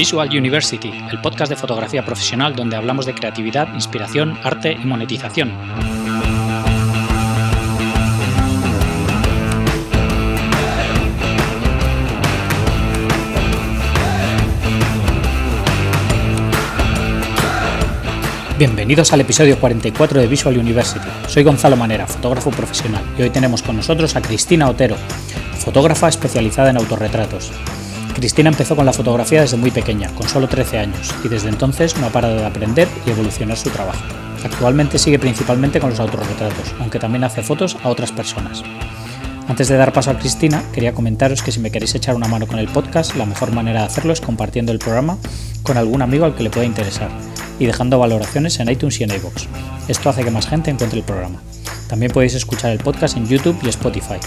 Visual University, el podcast de fotografía profesional donde hablamos de creatividad, inspiración, arte y monetización. Bienvenidos al episodio 44 de Visual University. Soy Gonzalo Manera, fotógrafo profesional, y hoy tenemos con nosotros a Cristina Otero, fotógrafa especializada en autorretratos. Cristina empezó con la fotografía desde muy pequeña, con solo 13 años, y desde entonces no ha parado de aprender y evolucionar su trabajo. Actualmente sigue principalmente con los autorretratos, aunque también hace fotos a otras personas. Antes de dar paso a Cristina, quería comentaros que si me queréis echar una mano con el podcast, la mejor manera de hacerlo es compartiendo el programa con algún amigo al que le pueda interesar y dejando valoraciones en iTunes y en iVoox. Esto hace que más gente encuentre el programa. También podéis escuchar el podcast en YouTube y Spotify.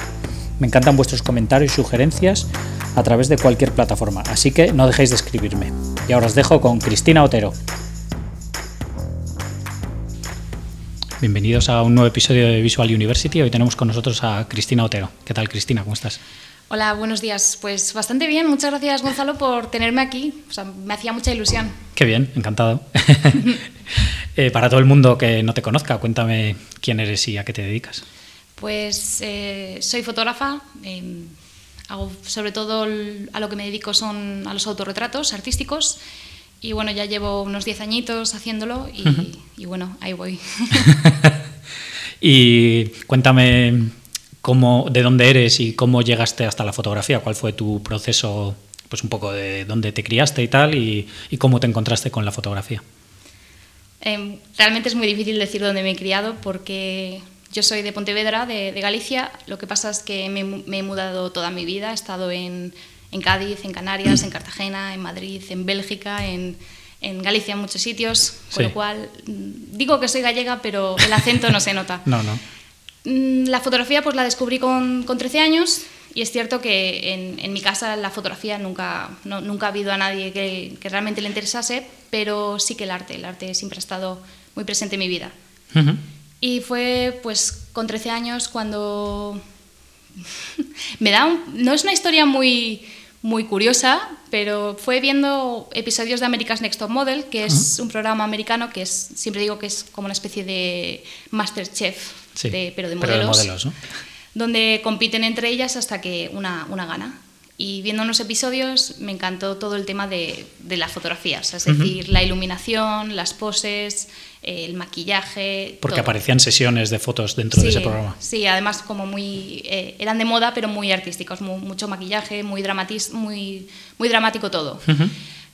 Me encantan vuestros comentarios y sugerencias a través de cualquier plataforma, así que no dejéis de escribirme. Y ahora os dejo con Cristina Otero. Bienvenidos a un nuevo episodio de Visual University. Hoy tenemos con nosotros a Cristina Otero. ¿Qué tal, Cristina? ¿Cómo estás? Hola, buenos días. Pues bastante bien. Muchas gracias, Gonzalo, por tenerme aquí. O sea, me hacía mucha ilusión. Qué bien, encantado. Eh, para todo el mundo que no te conozca, cuéntame quién eres y a qué te dedicas. Pues eh, soy fotógrafa. Eh, hago sobre todo a lo que me dedico son a los autorretratos artísticos. Y bueno, ya llevo unos 10 añitos haciéndolo y, y bueno, ahí voy. y cuéntame cómo, de dónde eres y cómo llegaste hasta la fotografía. ¿Cuál fue tu proceso pues un poco de dónde te criaste y tal, y, cómo te encontraste con la fotografía. Em, realmente es muy difícil decir dónde me he criado porque yo soy de Pontevedra, de, Galicia. Lo que pasa es que me, he mudado toda mi vida. He estado en, Cádiz, en Canarias, en Cartagena, en Madrid, en Bélgica, en, Galicia, en muchos sitios. Con lo cual, mm, digo que soy gallega, pero el acento no se nota. no, no. Mm, la fotografía pues la descubrí con, con 13 años y es cierto que en, en mi casa la fotografía nunca, nunca ha habido a nadie que, que, realmente le interesase, pero sí que el arte, el arte siempre ha estado muy presente en mi vida. Y fue pues con 13 años cuando me da no es una historia muy muy curiosa, pero fue viendo episodios de America's Next Top Model, que es un programa americano que es siempre digo que es como una especie de Masterchef, pero de modelos. Pero de modelos ¿no? donde compiten entre ellas hasta que una, una gana. Y viendo unos episodios me encantó todo el tema de, de las fotografías, es decir, la iluminación, las poses, el maquillaje. Porque aparecían sesiones de fotos dentro de ese programa. Sí, además como muy... Eh, eran de moda, pero muy artísticos, mucho maquillaje, muy, muy, muy dramático todo.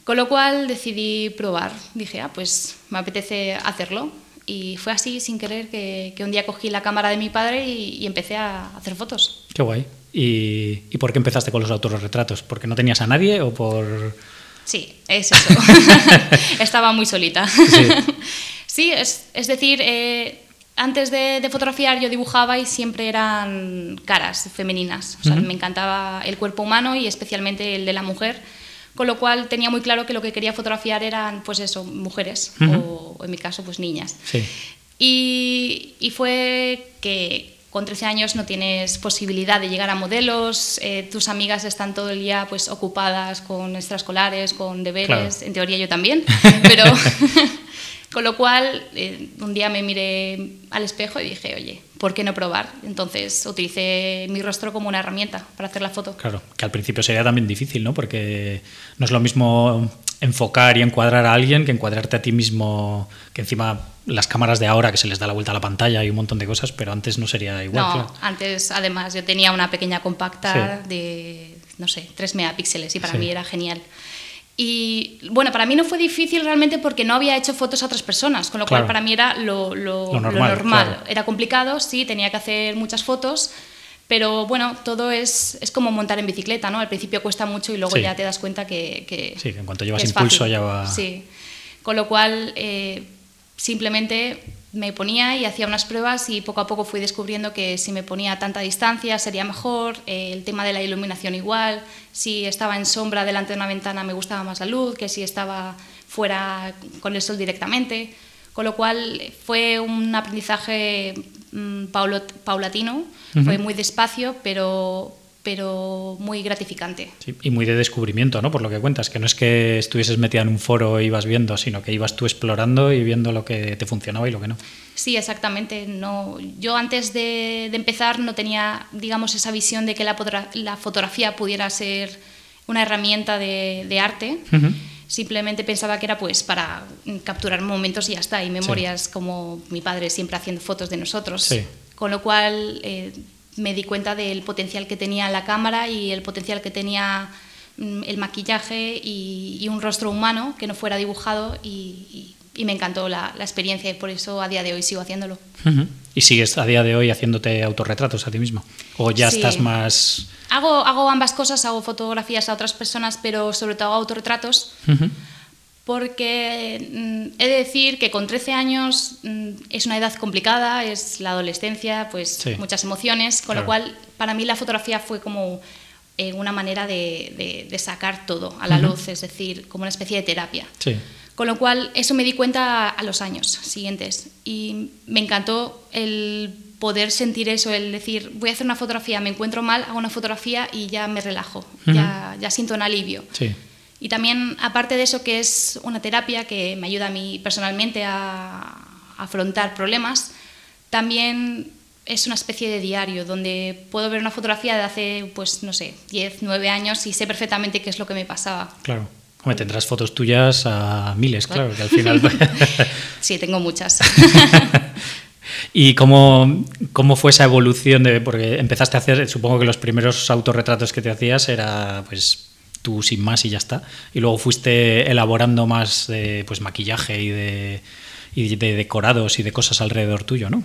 Con lo cual decidí probar. Dije, ah, pues me apetece hacerlo. Y fue así, sin querer, que, un día cogí la cámara de mi padre y, empecé a hacer fotos. Qué guay. ¿Y, ¿Y, por qué empezaste con los autorretratos? ¿Porque no tenías a nadie o por...? Sí, es eso. Estaba muy solita. Sí, es, es, decir, eh, antes de, fotografiar yo dibujaba y siempre eran caras femeninas. O sea, me encantaba el cuerpo humano y especialmente el de la mujer con lo cual tenía muy claro que lo que quería fotografiar eran, pues eso, mujeres, o, en mi caso, pues niñas. Y, y, fue que con 13 años no tienes posibilidad de llegar a modelos, eh, tus amigas están todo el día pues ocupadas con extraescolares, con deberes, en teoría yo también, pero con lo cual eh, un día me miré al espejo y dije, oye, ¿por qué no probar? Entonces utilicé mi rostro como una herramienta para hacer la foto. Claro, que al principio sería también difícil, ¿no? Porque no es lo mismo enfocar y encuadrar a alguien que encuadrarte a ti mismo, que encima las cámaras de ahora que se les da la vuelta a la pantalla y un montón de cosas, pero antes no sería igual. No, antes además yo tenía una pequeña compacta de, no sé, 3 megapíxeles y para mí era genial. Y bueno, para mí no fue difícil realmente porque no había hecho fotos a otras personas, con lo cual para mí era lo, lo, normal. Era complicado, sí, tenía que hacer muchas fotos, pero bueno, todo es, es como montar en bicicleta, ¿no? Al principio cuesta mucho y luego ya te das cuenta que, que Sí, que en cuanto llevas impulso ya va... Sí, con lo cual eh, simplemente me ponía y hacía unas pruebas y poco a poco fui descubriendo que si me ponía a tanta distancia sería mejor, eh, el tema de la iluminación igual, si estaba en sombra delante de una ventana me gustaba más la luz que si estaba fuera con el sol directamente, con lo cual fue un aprendizaje mm, paulatino, fue muy despacio, pero, pero muy gratificante. Sí, y muy de descubrimiento, ¿no? Por lo que cuentas, que no es que estuvieses metida en un foro e ibas viendo, sino que ibas tú explorando y viendo lo que te funcionaba y lo que no. Sí, exactamente. No, yo antes de, empezar no tenía, digamos, esa visión de que la, la fotografía pudiera ser una herramienta de, arte. Simplemente pensaba que era pues para capturar momentos y ya está, y memorias como mi padre siempre haciendo fotos de nosotros. Con lo cual eh, me di cuenta del potencial que tenía la cámara y el potencial que tenía mm, el maquillaje y, un rostro humano que no fuera dibujado y, me encantó la, experiencia y por eso a día de hoy sigo haciéndolo. ¿Y sigues a día de hoy haciéndote autorretratos a ti mismo? ¿O ya estás más...? Hago, hago ambas cosas, hago fotografías a otras personas, pero sobre todo autorretratos porque mm, he de decir que con 13 años mm, es una edad complicada, es la adolescencia, pues muchas emociones, con lo cual para mí la fotografía fue como eh, una manera de, sacar todo a la luz, es decir, como una especie de terapia. Con lo cual eso me di cuenta a los años siguientes y me encantó el poder sentir eso, el decir, voy a hacer una fotografía, me encuentro mal, hago una fotografía y ya me relajo, ya, ya siento un alivio. Sí. Y también, aparte de eso, que es una terapia que me ayuda a mí personalmente a, afrontar problemas, también es una especie de diario donde puedo ver una fotografía de hace, pues no sé, 10, 9 años y sé perfectamente qué es lo que me pasaba. Claro. Hombre, tendrás fotos tuyas a miles, claro, que al final... sí, tengo muchas. ¿Y cómo, cómo, fue esa evolución? De, porque empezaste a hacer, supongo que los primeros autorretratos que te hacías era pues tú sin más y ya está. Y luego fuiste elaborando más de pues, maquillaje y de, y de decorados y de cosas alrededor tuyo, ¿no?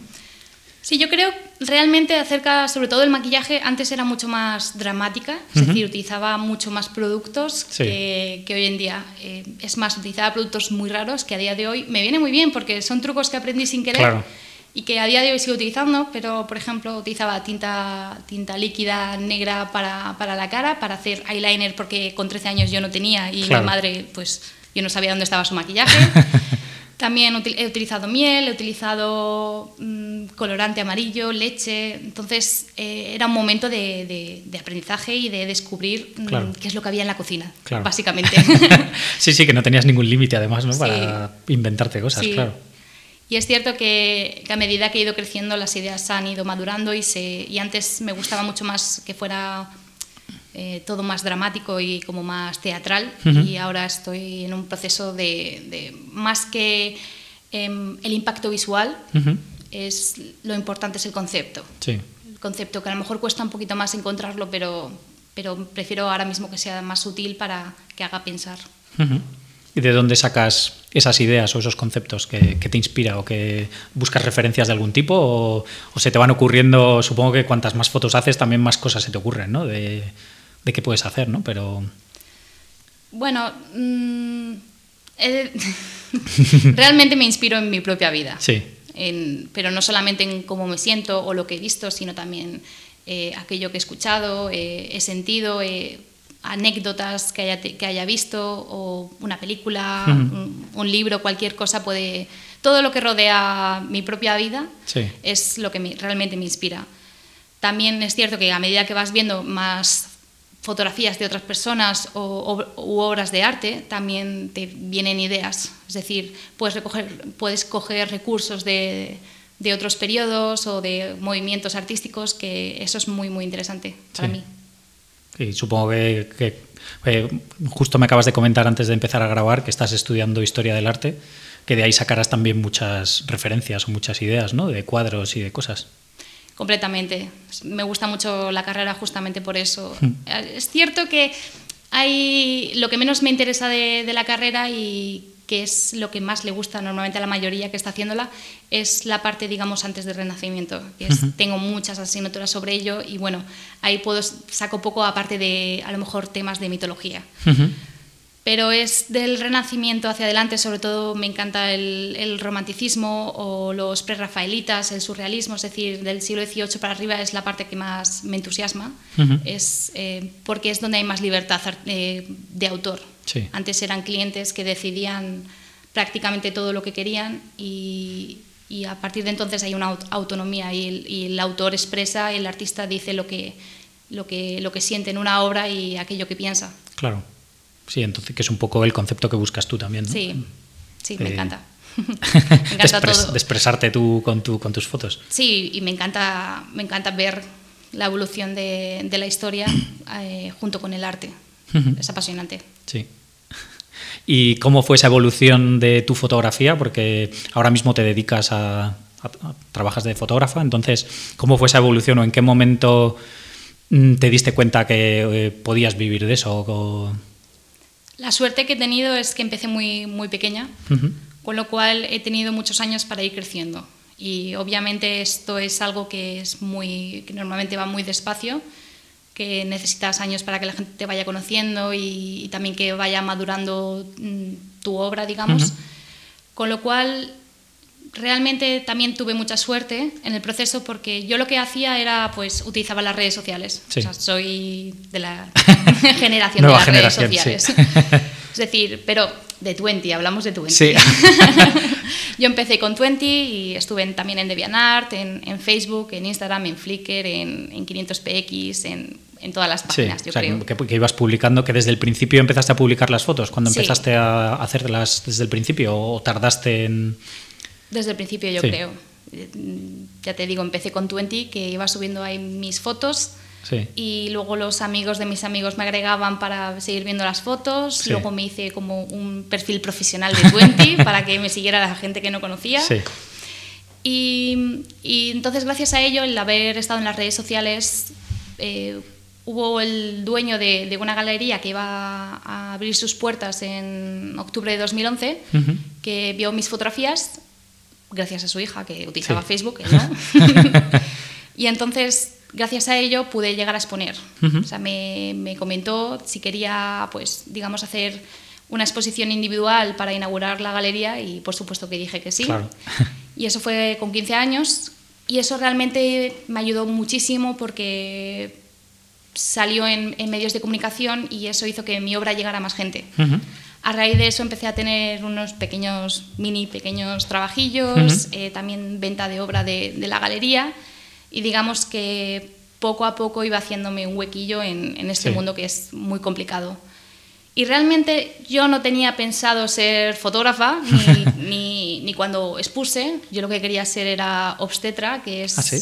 Sí, yo creo realmente acerca, sobre todo el maquillaje, antes era mucho más dramática, es decir, utilizaba mucho más productos que, hoy en día. Eh, es más, utilizaba productos muy raros que a día de hoy me viene muy bien porque son trucos que aprendí sin querer. Claro y que a día de hoy sigo utilizando, pero por ejemplo utilizaba tinta, tinta líquida negra para, para la cara, para hacer eyeliner porque con 13 años yo no tenía y mi madre pues yo no sabía dónde estaba su maquillaje. También he utilizado miel, he utilizado mm, colorante amarillo, leche. Entonces eh, era un momento de, de, aprendizaje y de descubrir mm, qué es lo que había en la cocina, básicamente. sí, sí, que no tenías ningún límite además ¿no? para inventarte cosas, claro. Y es cierto que, a medida que he ido creciendo las ideas han ido madurando y, se, y antes me gustaba mucho más que fuera eh, todo más dramático y como más teatral y ahora estoy en un proceso de, más que em, el impacto visual, es, lo importante es el concepto. Sí. El concepto que a lo mejor cuesta un poquito más encontrarlo, pero, pero prefiero ahora mismo que sea más sutil para que haga pensar. ¿Y de dónde sacas esas ideas o esos conceptos que, te inspira o que buscas referencias de algún tipo o, se te van ocurriendo, supongo que cuantas más fotos haces también más cosas se te ocurren, ¿no? De, qué puedes hacer, ¿no? Pero... Bueno, mm, realmente me inspiro en mi propia vida. Sí. pero no solamente en cómo me siento o lo que he visto, sino también eh, aquello que he escuchado, eh, he sentido, anécdotas que haya, que haya visto o una película, un, libro, cualquier cosa puede... Todo lo que rodea mi propia vida es lo que realmente me inspira. También es cierto que a medida que vas viendo más fotografías de otras personas o, u obras de arte, también te vienen ideas. Es decir, puedes, recoger, puedes coger recursos de, de otros periodos o de movimientos artísticos, que eso es muy, muy interesante para mí. Y supongo que, eh, justo me acabas de comentar antes de empezar a grabar que estás estudiando historia del arte, que de ahí sacarás también muchas referencias o muchas ideas, ¿no? De cuadros y de cosas. Completamente. Me gusta mucho la carrera justamente por eso. Hmm. Es cierto que hay lo que menos me interesa de, de la carrera y que es lo que más le gusta normalmente a la mayoría que está haciéndola, es la parte, digamos, antes del Renacimiento. Que Tengo muchas asignaturas sobre ello y bueno, ahí puedo saco poco aparte de a lo mejor temas de mitología. Pero es del Renacimiento hacia adelante, sobre todo me encanta el, romanticismo o los prerrafaelitas, el surrealismo, es decir, del siglo XVIII para arriba es la parte que más me entusiasma, es, eh, porque es donde hay más libertad eh, de autor. Antes eran clientes que decidían prácticamente todo lo que querían y, a partir de entonces hay una autonomía y el, autor expresa, el artista dice lo que, lo que, lo que siente en una obra y aquello que piensa. Claro. Sí, entonces que es un poco el concepto que buscas tú también. ¿no? Sí, sí, me Eh, encanta. de, encanta todo. de expresarte tú con, tu, con tus fotos. Sí, y me encanta, me encanta ver la evolución de, de la historia eh, junto con el arte. Es apasionante. Sí. ¿Y cómo fue esa evolución de tu fotografía? Porque ahora mismo te dedicas a, a- a- trabajas de fotógrafa, entonces, ¿cómo fue esa evolución o en qué momento mm, te diste cuenta que eh, podías vivir de eso? O- La suerte que he tenido es que empecé muy, muy pequeña, con lo cual he tenido muchos años para ir creciendo. Y obviamente esto es algo que es muy, que normalmente va muy despacio, que necesitas años para que la gente te vaya conociendo y, y también que vaya madurando mm, tu obra, digamos. Con lo cual realmente también tuve mucha suerte en el proceso porque yo lo que hacía era pues utilizaba las redes sociales. Sí. O sea, soy de la generación Nueva de las generación, redes sí. sociales. es decir, pero de 20, hablamos de 20. Sí. yo empecé con 20 y estuve en- también en DeviantArt, en, en Facebook, en Instagram, en Flickr, en, en 500px, en, en todas las Sí, páginas, yo o sea, creo. que, que ibas publicando, que desde el principio empezaste a publicar las fotos, cuando Sí. empezaste a hacerlas desde el principio o tardaste en... Desde el principio, yo Sí. creo. Ya te digo, empecé con 20, que iba subiendo ahí mis fotos Sí. y luego los amigos de mis amigos me agregaban para seguir viendo las fotos. Sí. Luego me hice como un perfil profesional de 20 para que me siguiera la gente que no conocía. Sí. Y, y entonces, gracias a ello, el haber estado en las redes sociales, eh, hubo el dueño de, de una galería que iba a abrir sus puertas en octubre de 2011, Ujú. que vio mis fotografías, gracias a su hija que utilizaba Sí. Facebook, no. y entonces, gracias a ello, pude llegar a exponer. Ujú. O sea, me, me comentó si quería, pues, digamos, hacer una exposición individual para inaugurar la galería y por supuesto que dije que sí. Claro. Y eso fue con 15 años y eso realmente me ayudó muchísimo porque salió en, en medios de comunicación y eso hizo que mi obra llegara a más gente. Ujú. A raíz de eso empecé a tener unos pequeños, mini pequeños trabajillos, Ujú. eh, también venta de obra de, de la galería y digamos que poco a poco iba haciéndome un huequillo en, en este Sí. mundo que es muy complicado. Y realmente yo no tenía pensado ser fotógrafa, ni, ni, ni cuando expuse. Yo lo que quería ser era obstetra, que es, ¿Ah, sí?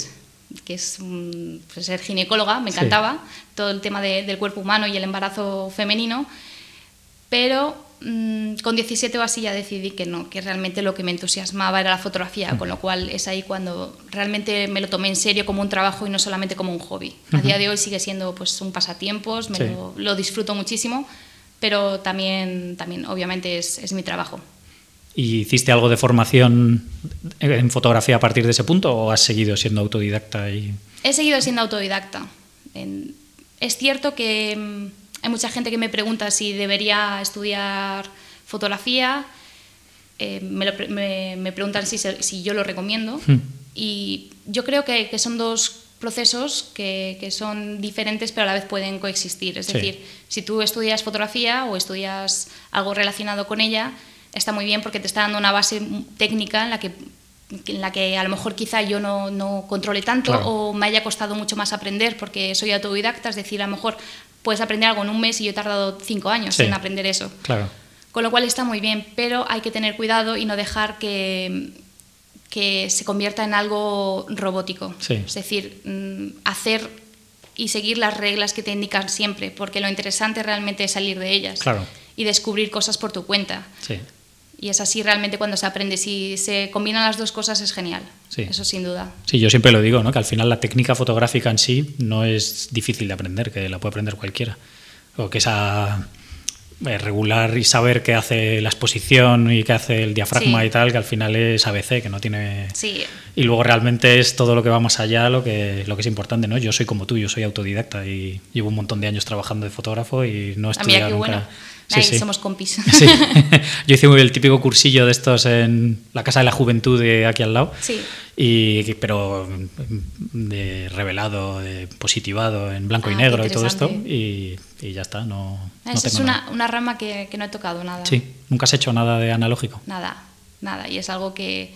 que es mm, pues, ser ginecóloga, me Sí. encantaba, todo el tema de- del cuerpo humano y el embarazo femenino. Pero mm, con 17 o así ya decidí que no, que realmente lo que me entusiasmaba era la fotografía, con lo cual es ahí cuando realmente me lo tomé en serio como un trabajo y no solamente como un hobby. A día de hoy sigue siendo pues un pasatiempos, me Sí. lo, lo disfruto muchísimo, pero también, también obviamente es, es mi trabajo. ¿Y hiciste algo de formación en fotografía a partir de ese punto o has seguido siendo autodidacta? Y... He seguido siendo autodidacta. Es cierto que mm, hay mucha gente que me pregunta si debería estudiar fotografía. Eh, me, lo pre- me- me preguntan si, yo lo recomiendo. Hmm. Y yo creo que, que son dos procesos que, que son diferentes pero a la vez pueden coexistir. Es Sí. decir, si tú estudias fotografía o estudias algo relacionado con ella, está muy bien porque te está dando una base técnica en la que, en la que a lo mejor quizá yo no, no controle tanto Claro. o me haya costado mucho más aprender porque soy autodidacta, es decir, a lo mejor puedes aprender algo en un mes y yo he tardado cinco años Sí. en aprender eso. Claro. Con lo cual está muy bien, pero hay que tener cuidado y no dejar que, que se convierta en algo robótico. Sí. Es decir, mm, hacer y seguir las reglas que te indican siempre, porque lo interesante realmente es salir de ellas Claro. y descubrir cosas por tu cuenta. Sí. Y es así realmente cuando se aprende. Si se combinan las dos cosas es genial. Sí. Eso sin duda. Sí, yo siempre lo digo, ¿no? que al final la técnica fotográfica en sí no es difícil de aprender, que la puede aprender cualquiera. O que esa eh, regular y saber qué hace la exposición y qué hace el diafragma Sí. y tal, que al final es ABC, que no tiene... Sí, Y luego realmente es todo lo que va más allá lo que, lo que es importante, ¿no? Yo soy como tú, yo soy autodidacta y llevo un montón de años trabajando de fotógrafo y no he Ah, estudiado nunca. bueno. Sí, Ahí sí. somos compis. Sí. Yo hice el típico cursillo de estos en la Casa de la Juventud de aquí al lado. Sí. Y, pero de revelado, de positivado, en blanco Ah, y negro y todo esto. Y, y ya está, no, no Esa es tengo una, nada. una rama que, que no he tocado nada. Sí, nunca has hecho nada de analógico. Nada, nada. Y es algo que,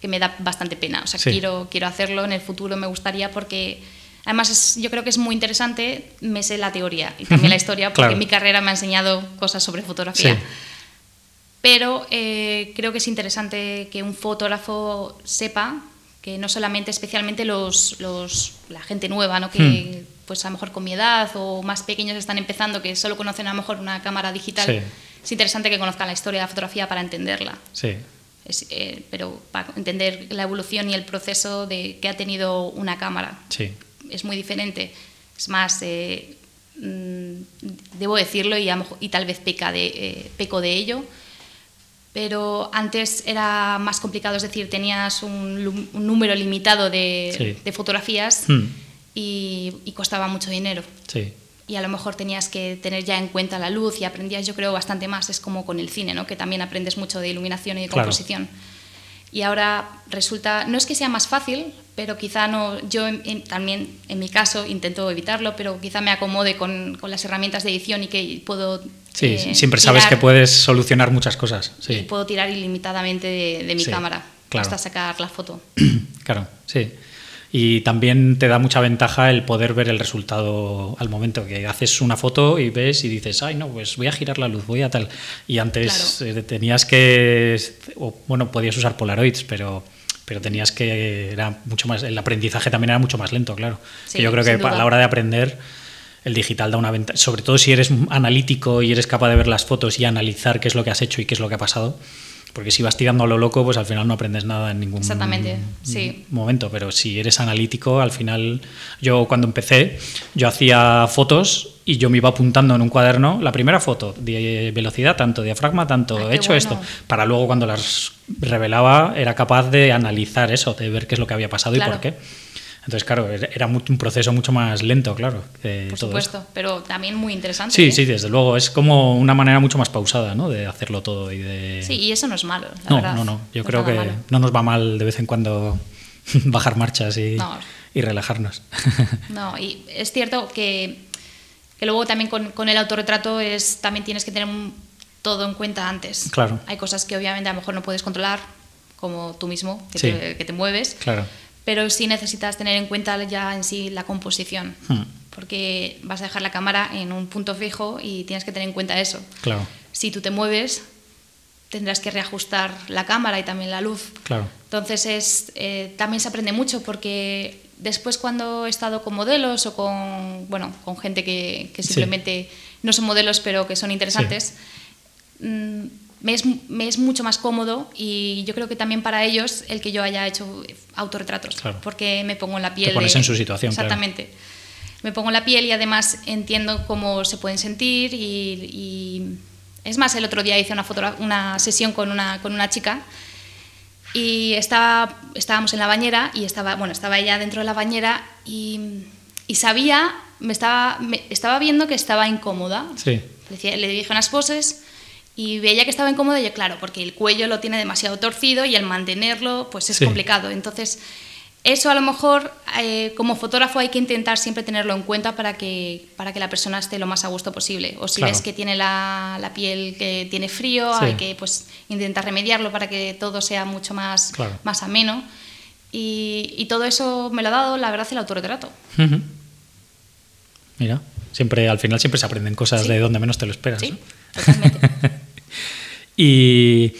que me da bastante pena. O sea, Sí. quiero, quiero hacerlo en el futuro, me gustaría porque Además, yo creo que es muy interesante, me sé la teoría y también la historia, porque mi carrera me ha enseñado cosas sobre fotografía. Pero eh, creo que es interesante que un fotógrafo sepa que no solamente, especialmente los, los la gente nueva, ¿no? que hmm. pues a lo mejor con mi edad o más pequeños están empezando, que solo conocen a lo mejor una cámara digital, es interesante que conozcan la historia de la fotografía para entenderla. Sí. Eh, pero para entender la evolución y el proceso de que ha tenido una cámara. Sí es muy diferente. Es más, eh, mm, debo decirlo y, y, tal vez peca de, eh, peco de ello, pero antes era más complicado, es decir, tenías un, número limitado de, fotografías hmm. y, costaba mucho dinero. Y a lo mejor tenías que tener ya en cuenta la luz y aprendías, yo creo, bastante más. Es como con el cine, ¿no? que también aprendes mucho de iluminación y de composición y ahora resulta, no es que sea más fácil, pero quizá no, yo también en mi caso intento evitarlo, pero quizá me acomode con, con las herramientas de edición y que puedo... Sí, eh, siempre sabes que puedes solucionar muchas cosas. Sí. Y puedo tirar ilimitadamente de, mi cámara hasta sacar la foto. claro, sí. Y también te da mucha ventaja el poder ver el resultado al momento que haces una foto y ves y dices, ay, no, pues voy a girar la luz, voy a tal. Y antes eh, tenías que, bueno, podías usar Polaroids, pero pero tenías que era mucho más el aprendizaje también era mucho más lento claro. Yo creo que a la hora de aprender el digital da una ventaja sobre todo si eres analítico y eres capaz de ver las fotos y analizar qué es lo que has hecho y qué es lo que ha pasado porque si vas tirando a lo loco, pues al final no aprendes nada en ningún Exactamente, sí. momento. Pero si eres analítico, al final, yo cuando empecé, yo hacía fotos y yo me iba apuntando en un cuaderno la primera foto, de velocidad, tanto diafragma, tanto he hecho esto, para luego cuando las revelaba era capaz de analizar eso, de ver qué es lo que había pasado y por qué. Entonces, claro, era un proceso mucho más lento, claro. Por supuesto, pero también muy interesante. Sí, ¿eh? sí, desde luego. Es como una manera mucho más pausada, ¿no? De hacerlo todo y de... Sí, y eso no es malo, la no, verdad. No, no, Yo creo que no nos va mal de vez en cuando bajar marchas y, y relajarnos. no, y es cierto que, que luego también con, con, el autorretrato es, también tienes que tener todo en cuenta antes. Claro. Hay cosas que obviamente a lo mejor no puedes controlar, como tú mismo, que, te, que te mueves. Claro pero sí necesitas tener en cuenta ya en sí la composición, hmm. porque vas a dejar la cámara en un punto fijo y tienes que tener en cuenta eso. Claro. Si tú te mueves, tendrás que reajustar la cámara y también la luz. Claro. Entonces es, eh, también se aprende mucho porque después cuando he estado con modelos o con, bueno, con gente que, que simplemente no son modelos pero que son interesantes, mm, me es, me es, mucho más cómodo y yo creo que también para ellos el que yo haya hecho autorretratos, porque me pongo en la piel. Te pones en su situación. Exactamente. Me pongo en la piel y además entiendo cómo se pueden sentir y, es más, el otro día hice una, foto, una sesión con una, con una chica y estaba, estábamos en la bañera y estaba, bueno, estaba ella dentro de la bañera y, y sabía, me estaba, me estaba viendo que estaba incómoda. Sí. Le, le dije unas poses y veía que estaba incómodo y yo, claro, porque el cuello lo tiene demasiado torcido y el mantenerlo pues es complicado. Entonces, eso a lo mejor eh, como fotógrafo hay que intentar siempre tenerlo en cuenta para que, para que la persona esté lo más a gusto posible. O si ves que tiene la, la, piel que tiene frío, hay que pues, intentar remediarlo para que todo sea mucho más, más ameno. Y, y, todo eso me lo ha dado, la verdad, el autorretrato. Mira, siempre, al final siempre se aprenden cosas de donde menos te lo esperas. Sí, totalmente. Y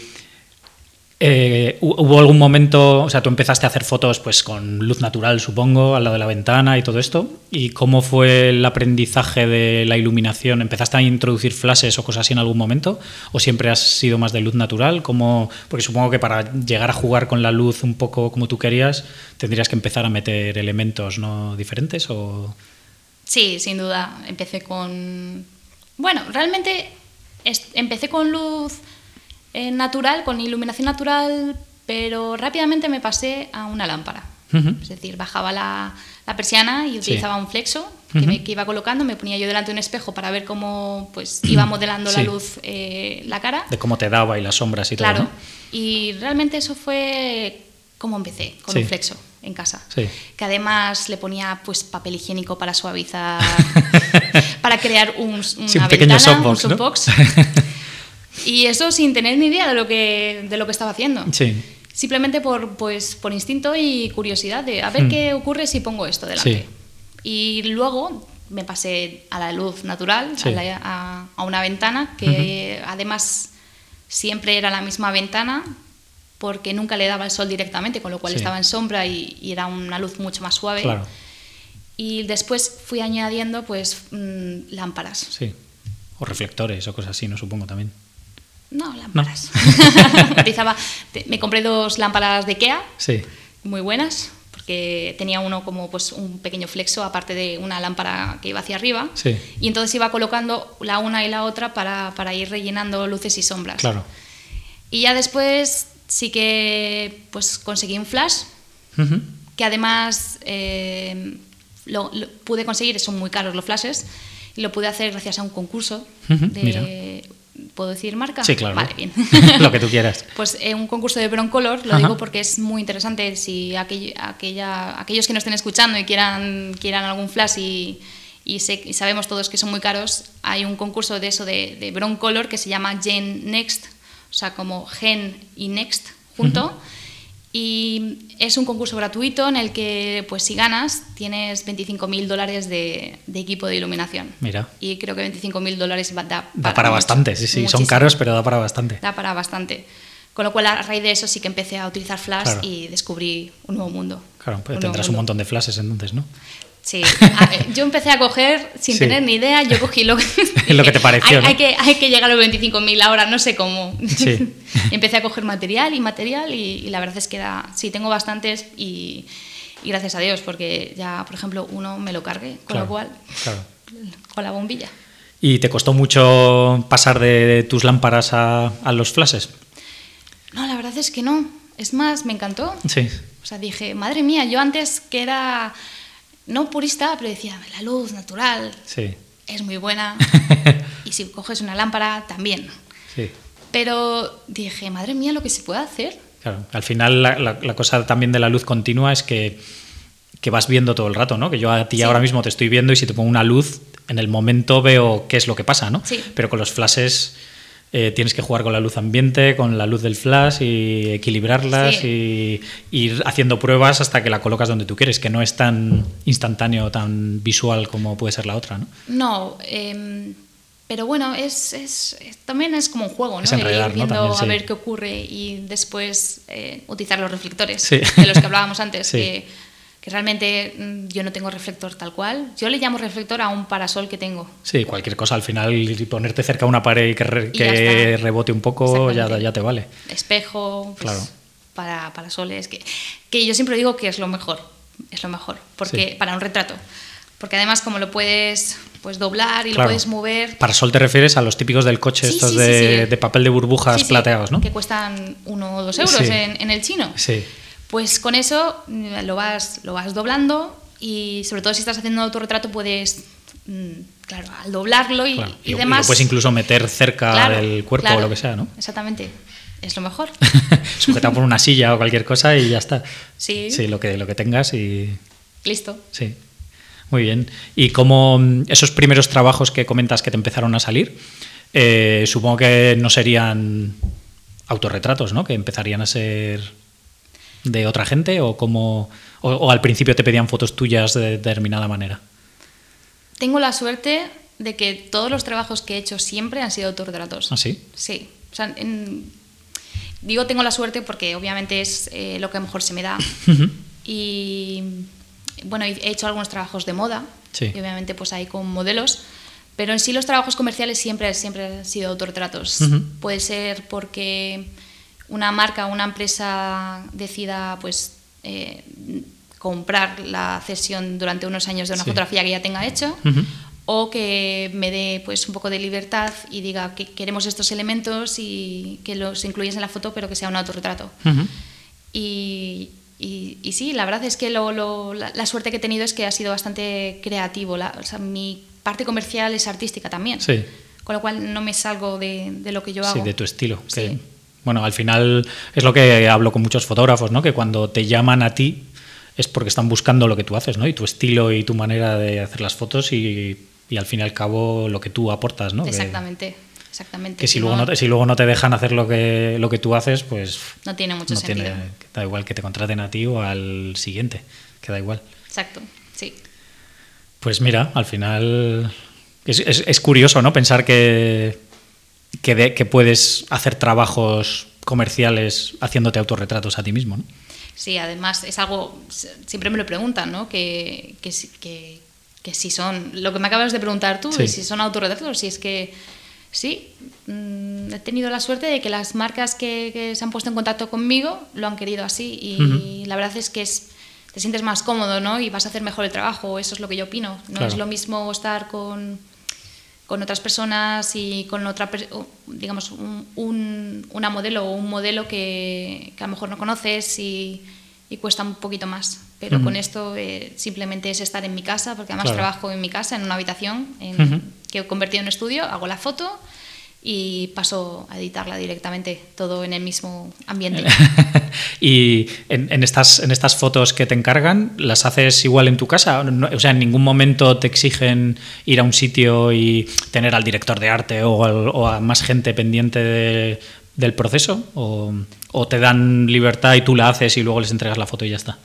eh, hubo algún momento, o sea, tú empezaste a hacer fotos pues con luz natural, supongo, al lado de la ventana y todo esto. ¿Y cómo fue el aprendizaje de la iluminación? ¿Empezaste a introducir flashes o cosas así en algún momento? ¿O siempre has sido más de luz natural? ¿Cómo? Porque supongo que para llegar a jugar con la luz un poco como tú querías, tendrías que empezar a meter elementos no diferentes o... Sí, sin duda. Empecé con... Bueno, realmente empecé con luz eh, natural, con iluminación natural, pero rápidamente me pasé a una lámpara. Es decir, bajaba la, la persiana y utilizaba un flexo que, me, que, iba colocando, me ponía yo delante de un espejo para ver cómo pues, iba modelando la luz eh, la cara. De cómo te daba y las sombras y todo. Claro, y realmente eso fue como empecé, con un flexo en casa. Sí. Que además le ponía pues papel higiénico para suavizar, para crear un, una ventana, un softbox. Y eso sin tener ni idea de lo que, de lo que estaba haciendo. Sí. Simplemente por, pues, por instinto y curiosidad de a ver hmm. qué ocurre si pongo esto delante. Y luego me pasé a la luz natural, a, una ventana que además siempre era la misma ventana porque nunca le daba el sol directamente, con lo cual estaba en sombra y, era una luz mucho más suave. Y después fui añadiendo pues mm, lámparas. Sí. O reflectores o cosas así, no supongo también. No, lámparas. me compré dos lámparas de Ikea. Sí. Muy buenas porque tenía uno como pues un pequeño flexo aparte de una lámpara que iba hacia arriba sí. y entonces iba colocando la una y la otra para, para ir rellenando luces y sombras. Claro. Y ya después sí que pues conseguí un flash que además eh, lo, pude conseguir, son muy caros los flashes, y lo pude hacer gracias a un concurso de ¿Puedo decir marca? Sí, claro. Vale, bien. Lo que tú quieras. Pues en un concurso de Broncolor, lo digo porque es muy interesante. Si aquella, aquellos que nos estén escuchando y quieran, quieran algún flash y, y, sabemos todos que son muy caros, hay un concurso de eso de, de Broncolor que se llama Gen Next, o sea, como Gen y Next junto. Y es un concurso gratuito en el que, pues si ganas, tienes 25.000 dólares de, equipo de iluminación. Mira. Y creo que 25.000 dólares da, para, da para bastante, sí, sí, son caros, pero da para bastante. Da para bastante. Con lo cual, a raíz de eso sí que empecé a utilizar flash y descubrí un nuevo mundo. Claro, pues tendrás un montón de flashes entonces, ¿no? Sí, yo empecé a coger sin tener ni idea, yo cogí lo, lo que te pareció. Hay, que, hay que llegar a los 25.000 ahora, no sé cómo. Sí. empecé a coger material y material y, la verdad es que da, sí, tengo bastantes y, gracias a Dios, porque ya, por ejemplo, uno me lo cargué, con lo cual, con la bombilla. ¿Y te costó mucho pasar de tus lámparas a, a los flashes? No, la verdad es que no. Es más, me encantó. Sí. O sea, dije, madre mía, yo antes que era no purista, pero decía, la luz natural es muy buena y si coges una lámpara también. Pero dije, madre mía, lo que se puede hacer. Claro, al final la, cosa también de la luz continua es que, que, vas viendo todo el rato, ¿no? Que yo a ti ahora mismo te estoy viendo y si te pongo una luz, en el momento veo qué es lo que pasa, ¿no? Pero con los flashes eh, tienes que jugar con la luz ambiente, con la luz del flash y equilibrarlas y ir haciendo pruebas hasta que la colocas donde tú quieres, que no es tan instantáneo, tan visual como puede ser la otra, ¿no? No, em, pero bueno, es, es, también es como un juego, ¿no? Es enredar, ir viendo a ver qué ocurre y después eh, utilizar los reflectores de los que hablábamos antes, que que realmente mm, yo no tengo reflector tal cual. Yo le llamo reflector a un parasol que tengo. Sí, cualquier cosa, al final ponerte cerca a una pared y que, rebote un poco ya, ya te vale. Espejo, pues, para parasoles, que, que yo siempre digo que es lo mejor, es lo mejor, porque para un retrato. Porque además como lo puedes pues doblar y lo puedes mover. Parasol te refieres a los típicos del coche, estos de, de, papel de burbujas plateados, ¿no? Que cuestan uno o dos euros en, en el chino. Sí. Pues con eso mm, lo vas, lo vas doblando y sobre todo si estás haciendo autorretrato puedes, mm, claro, al doblarlo y, demás... lo puedes incluso meter cerca del cuerpo o lo que sea, ¿no? Exactamente. Es lo mejor. Sujetado por una silla o cualquier cosa y ya está. Sí. Sí, lo que, lo que tengas y... Listo. Sí. Muy bien. Y como mm, esos primeros trabajos que comentas que te empezaron a salir, eh, supongo que no serían autorretratos, ¿no? Que empezarían a ser de otra gente o, como, o, al principio te pedían fotos tuyas de determinada manera? Tengo la suerte de que todos los trabajos que he hecho siempre han sido autorretratos. ¿Ah, sí? Sí. O sea, digo tengo la suerte porque obviamente es eh, lo que mejor se me da. y bueno, he hecho algunos trabajos de moda y obviamente pues ahí con modelos. Pero en sí los trabajos comerciales siempre, siempre han sido autorretratos. Puede ser porque una marca o una empresa decida pues eh, comprar la cesión durante unos años de una fotografía que ya tenga hecha o que me dé pues un poco de libertad y diga que queremos estos elementos y que los incluyes en la foto pero que sea un autorretrato y, y, sí, la verdad es que lo, la, suerte que he tenido es que ha sido bastante creativo. o sea, mi parte comercial es artística también. Con lo cual no me salgo de, de lo que yo hago. Sí, de tu estilo. Sí. Bueno, al final es lo que hablo con muchos fotógrafos, ¿no? Que cuando te llaman a ti es porque están buscando lo que tú haces, ¿no? Y tu estilo y tu manera de hacer las fotos y, al fin y al cabo lo que tú aportas, ¿no? Exactamente. Exactamente. Que si, luego no te, si luego no te dejan hacer lo que, lo que tú haces, pues... No tiene mucho sentido. da igual que te contraten a ti o al siguiente, que da igual. Exacto, sí. Pues mira, al final es, curioso, ¿no? Pensar que, que, puedes hacer trabajos comerciales haciéndote autorretratos a ti mismo, ¿no? Sí, además es algo, siempre me lo preguntan, ¿no? Que, que, que, si son, lo que me acabas de preguntar tú, si son autorretratos, si es que sí, mm, he tenido la suerte de que las marcas que, se han puesto en contacto conmigo lo han querido así y, la verdad es que es, te sientes más cómodo, ¿no? Y vas a hacer mejor el trabajo, eso es lo que yo opino. No es lo mismo estar con con otras personas y con otra, digamos, un, una modelo o un modelo que, que, a lo mejor no conoces y, y cuesta un poquito más. Pero con esto eh, simplemente es estar en mi casa, porque además trabajo en mi casa, en una habitación que he convertido en estudio, hago la foto y paso a editarla directamente, todo en el mismo ambiente. y en, estas, en estas fotos que te encargan, ¿las haces igual en tu casa? o sea, en ningún momento te exigen ir a un sitio y tener al director de arte o, a más gente pendiente del proceso? O, o, te dan libertad y tú la haces y luego les entregas la foto y ya está?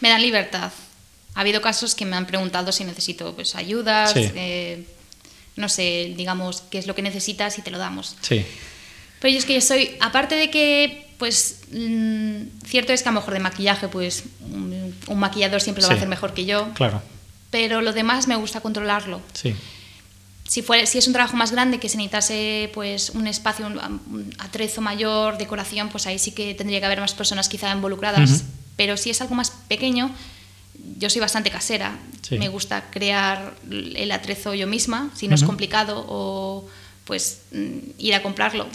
Me dan libertad. Ha habido casos que me han preguntado si necesito pues, ayudas. Eh, no sé, digamos, qué es lo que necesitas y te lo damos. Sí. Pero yo es que yo soy, aparte de que, pues, mm, cierto es que a lo mejor de maquillaje, pues, un, maquillador siempre lo va a hacer mejor que yo. Claro. Pero lo demás me gusta controlarlo. Sí. Si, fuera, si es un trabajo más grande que se necesitase pues, un espacio, un, atrezo mayor, decoración, pues ahí sí que tendría que haber más personas quizá involucradas. Pero si es algo más pequeño, yo soy bastante casera. Me gusta crear el atrezo yo misma, si no es complicado, o pues mm, ir a comprarlo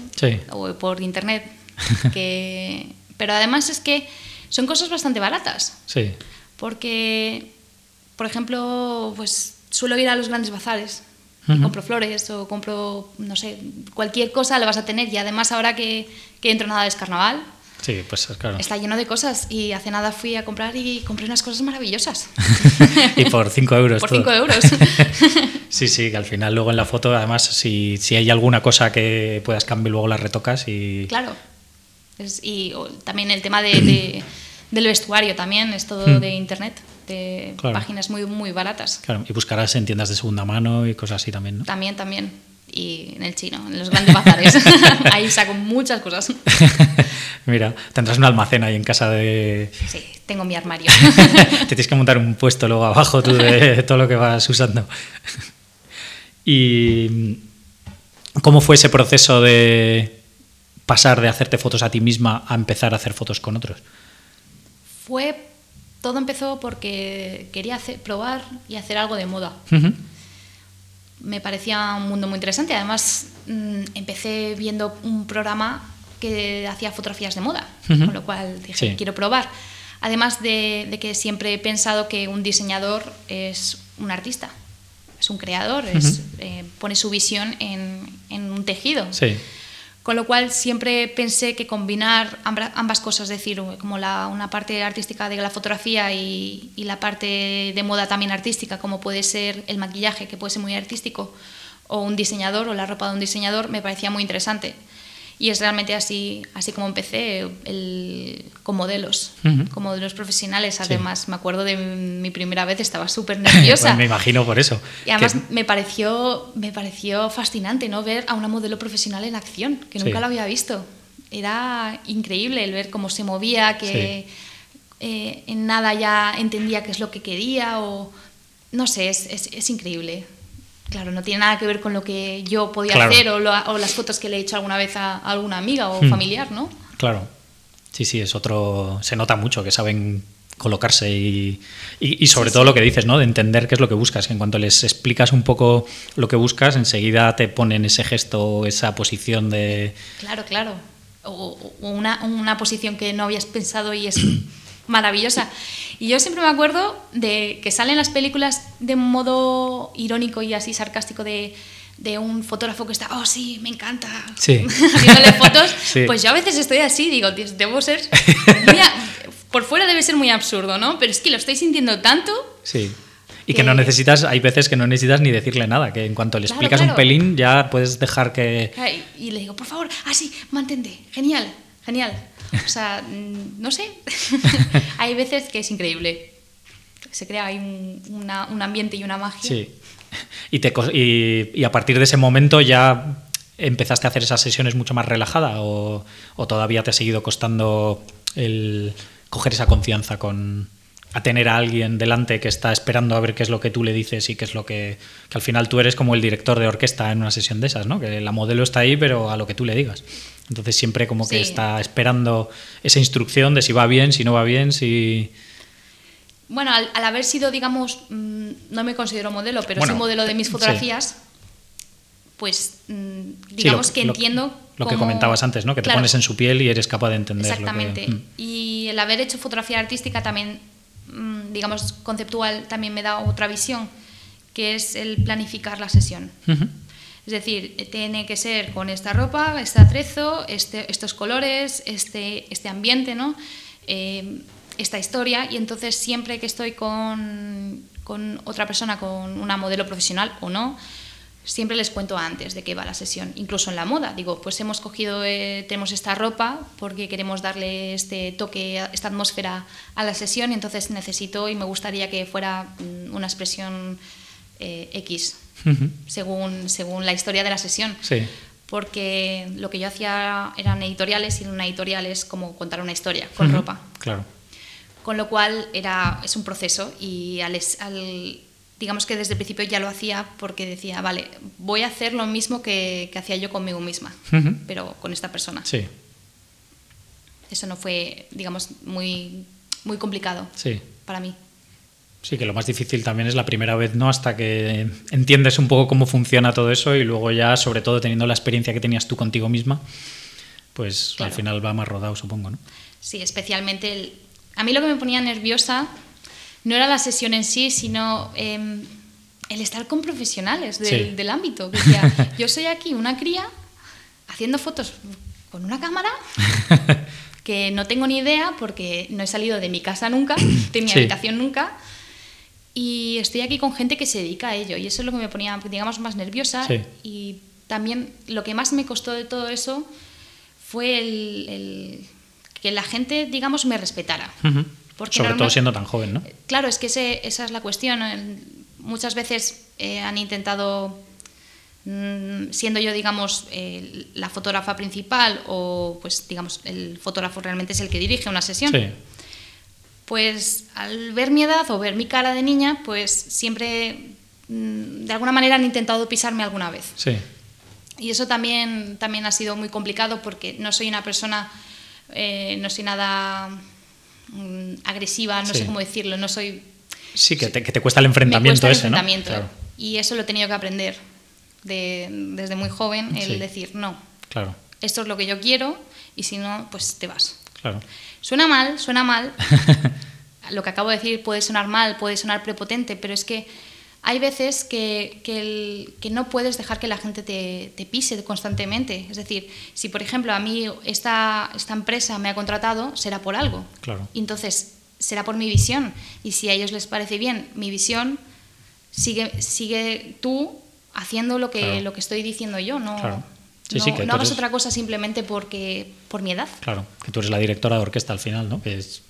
o por internet. que... Pero además es que son cosas bastante baratas. Sí. Porque, por ejemplo, pues suelo ir a los grandes bazares. y compro flores o compro, no sé, cualquier cosa la vas a tener. Y además ahora que, que dentro nada es carnaval, Sí, pues claro. Está lleno de cosas y hace nada fui a comprar y compré unas cosas maravillosas. y por 5 euros. Por 5 euros. sí, sí, que al final luego en la foto, además, si, si hay alguna cosa que puedas cambiar, luego la retocas y... Claro. y también el tema de, del vestuario también, es todo hmm. de internet, de páginas muy, muy baratas. Claro, y buscarás en tiendas de segunda mano y cosas así también, ¿no? También, también y en el chino, en los grandes bazares. ahí saco muchas cosas. Mira, tendrás un almacén ahí en casa de... Sí, tengo mi armario. Te tienes que montar un puesto luego abajo tú de todo lo que vas usando. ¿Y cómo fue ese proceso de pasar de hacerte fotos a ti misma a empezar a hacer fotos con otros? Fue... Todo empezó porque quería hacer, probar y hacer algo de moda me parecía un mundo muy interesante. Además, mm, empecé viendo un programa que hacía fotografías de moda, con lo cual dije, quiero probar. Además de, que siempre he pensado que un diseñador es un artista, es un creador, eh, pone su visión en, en un tejido. Sí. Con lo cual siempre pensé que combinar ambas cosas, es decir, como la, una parte artística de la fotografía y, y, la parte de moda también artística, como puede ser el maquillaje, que puede ser muy artístico, o un diseñador o la ropa de un diseñador, me parecía muy interesante. Y es realmente así, así como empecé el, con modelos, con modelos profesionales. Además, me acuerdo de mi primera vez, estaba súper nerviosa. pues me imagino por eso. Y además me, pareció, me pareció fascinante ¿no? ver a una modelo profesional en acción, que nunca la había visto. Era increíble el ver cómo se movía, que eh, en nada ya entendía qué es lo que quería o... No sé, es, es, es increíble. Claro, no tiene nada que ver con lo que yo podía hacer o, las fotos que le he hecho alguna vez a, alguna amiga o hmm. familiar, ¿no? Claro. Sí, sí, es otro. Se nota mucho que saben colocarse y, y, sobre todo lo que dices, ¿no? De entender qué es lo que buscas. Que en cuanto les explicas un poco lo que buscas, enseguida te ponen ese gesto, esa posición de. Claro, claro. O, una, una posición que no habías pensado y es maravillosa. Y yo siempre me acuerdo de que salen las películas de modo irónico y así sarcástico de, de un fotógrafo que está, oh sí, me encanta, sí. haciéndole fotos. Pues yo a veces estoy así, digo, debo ser. por fuera debe ser muy absurdo, ¿no? Pero es que lo estoy sintiendo tanto. Sí. Y que, no necesitas, hay veces que no necesitas ni decirle nada, que en cuanto le explicas un pelín ya puedes dejar que... Y le digo, por favor, así, ah, mantente, genial, genial. O sea, mm, no sé. Hay veces que es increíble. se crea ahí un, un ambiente y una magia. Sí. Y, te, y, y, a partir de ese momento ya empezaste a hacer esas sesiones mucho más relajada o, o todavía te ha seguido costando el coger esa confianza con, a tener a alguien delante que está esperando a ver qué es lo que tú le dices y qué es lo que, que al final tú eres como el director de orquesta en una sesión de esas, ¿no? Que la modelo está ahí, pero a lo que tú le digas. Entonces siempre como que está esperando esa instrucción de si va bien, si no va bien, si... Bueno, al, haber sido, digamos, mm, no me considero modelo, pero sí modelo de mis fotografías, pues mm, digamos que entiendo... Lo, que comentabas antes, ¿no? Que te pones en su piel y eres capaz de entender. Exactamente. Lo que... Mm. Y el haber hecho fotografía artística también digamos, conceptual también me da otra visión, que es el planificar la sesión. Es decir, tiene que ser con esta ropa, este atrezo, este, estos colores, este, este ambiente, ¿no? Eh, esta historia, y entonces siempre que estoy con, con otra persona, con una modelo profesional o no, siempre les cuento antes de qué va la sesión, incluso en la moda. Digo, pues hemos cogido, eh, tenemos esta ropa porque queremos darle este toque, esta atmósfera a la sesión y entonces necesito y me gustaría que fuera mm, una expresión eh, X, según, según la historia de la sesión. Sí. Porque lo que yo hacía eran editoriales y en una editorial es como contar una historia con ropa. Claro. Con lo cual era, es un proceso y al, al digamos que desde el principio ya lo hacía porque decía, vale, voy a hacer lo mismo que, hacía yo conmigo misma, pero con esta persona. Sí. Eso no fue, digamos, muy, muy complicado sí. para mí. Sí, que lo más difícil también es la primera vez, ¿no? Hasta que entiendes un poco cómo funciona todo eso y luego ya, sobre todo teniendo la experiencia que tenías tú contigo misma, pues al final va más rodado, supongo, ¿no? Sí, especialmente el... A mí lo que me ponía nerviosa no era la sesión en sí, sino em, el estar con profesionales del, ámbito. yo soy aquí una cría haciendo fotos con una cámara que no tengo ni idea porque no he salido de mi casa nunca, de mi habitación nunca. Y estoy aquí con gente que se dedica a ello. Y eso es lo que me ponía, digamos, más nerviosa. Y también lo que más me costó de todo eso fue el, que la gente, digamos, me respetara. Sobre todo siendo tan joven, ¿no? Claro, es que esa es la cuestión. Muchas veces eh, han intentado, mm, siendo yo, digamos, la fotógrafa principal o, pues, digamos, el fotógrafo realmente es el que dirige una sesión. Pues al ver mi edad o ver mi cara de niña, pues siempre, mm, de alguna manera, han intentado pisarme alguna vez. Sí. Y eso también, también ha sido muy complicado porque no soy una persona, eh, no soy nada Mm, agresiva, no sé cómo decirlo, no soy... Sí, que te, que te cuesta el enfrentamiento ese, enfrentamiento. Y eso lo he tenido que aprender desde muy joven, el decir, no, claro. esto es lo que yo quiero y si no, pues te vas. Claro. Suena mal, suena mal. lo que acabo de decir puede sonar mal, puede sonar prepotente, pero es que hay veces que, que, no puedes dejar que la gente te, te, pise constantemente. Es decir, si por ejemplo a mí esta, esta empresa me ha contratado, será por algo. Claro. entonces será por mi visión. Y si a ellos les parece bien mi visión, sigue, sigue tú haciendo lo que, lo que estoy diciendo yo. No, no, hagas otra cosa simplemente porque, por mi edad. Claro, que tú eres la directora de orquesta al final, ¿no? Que es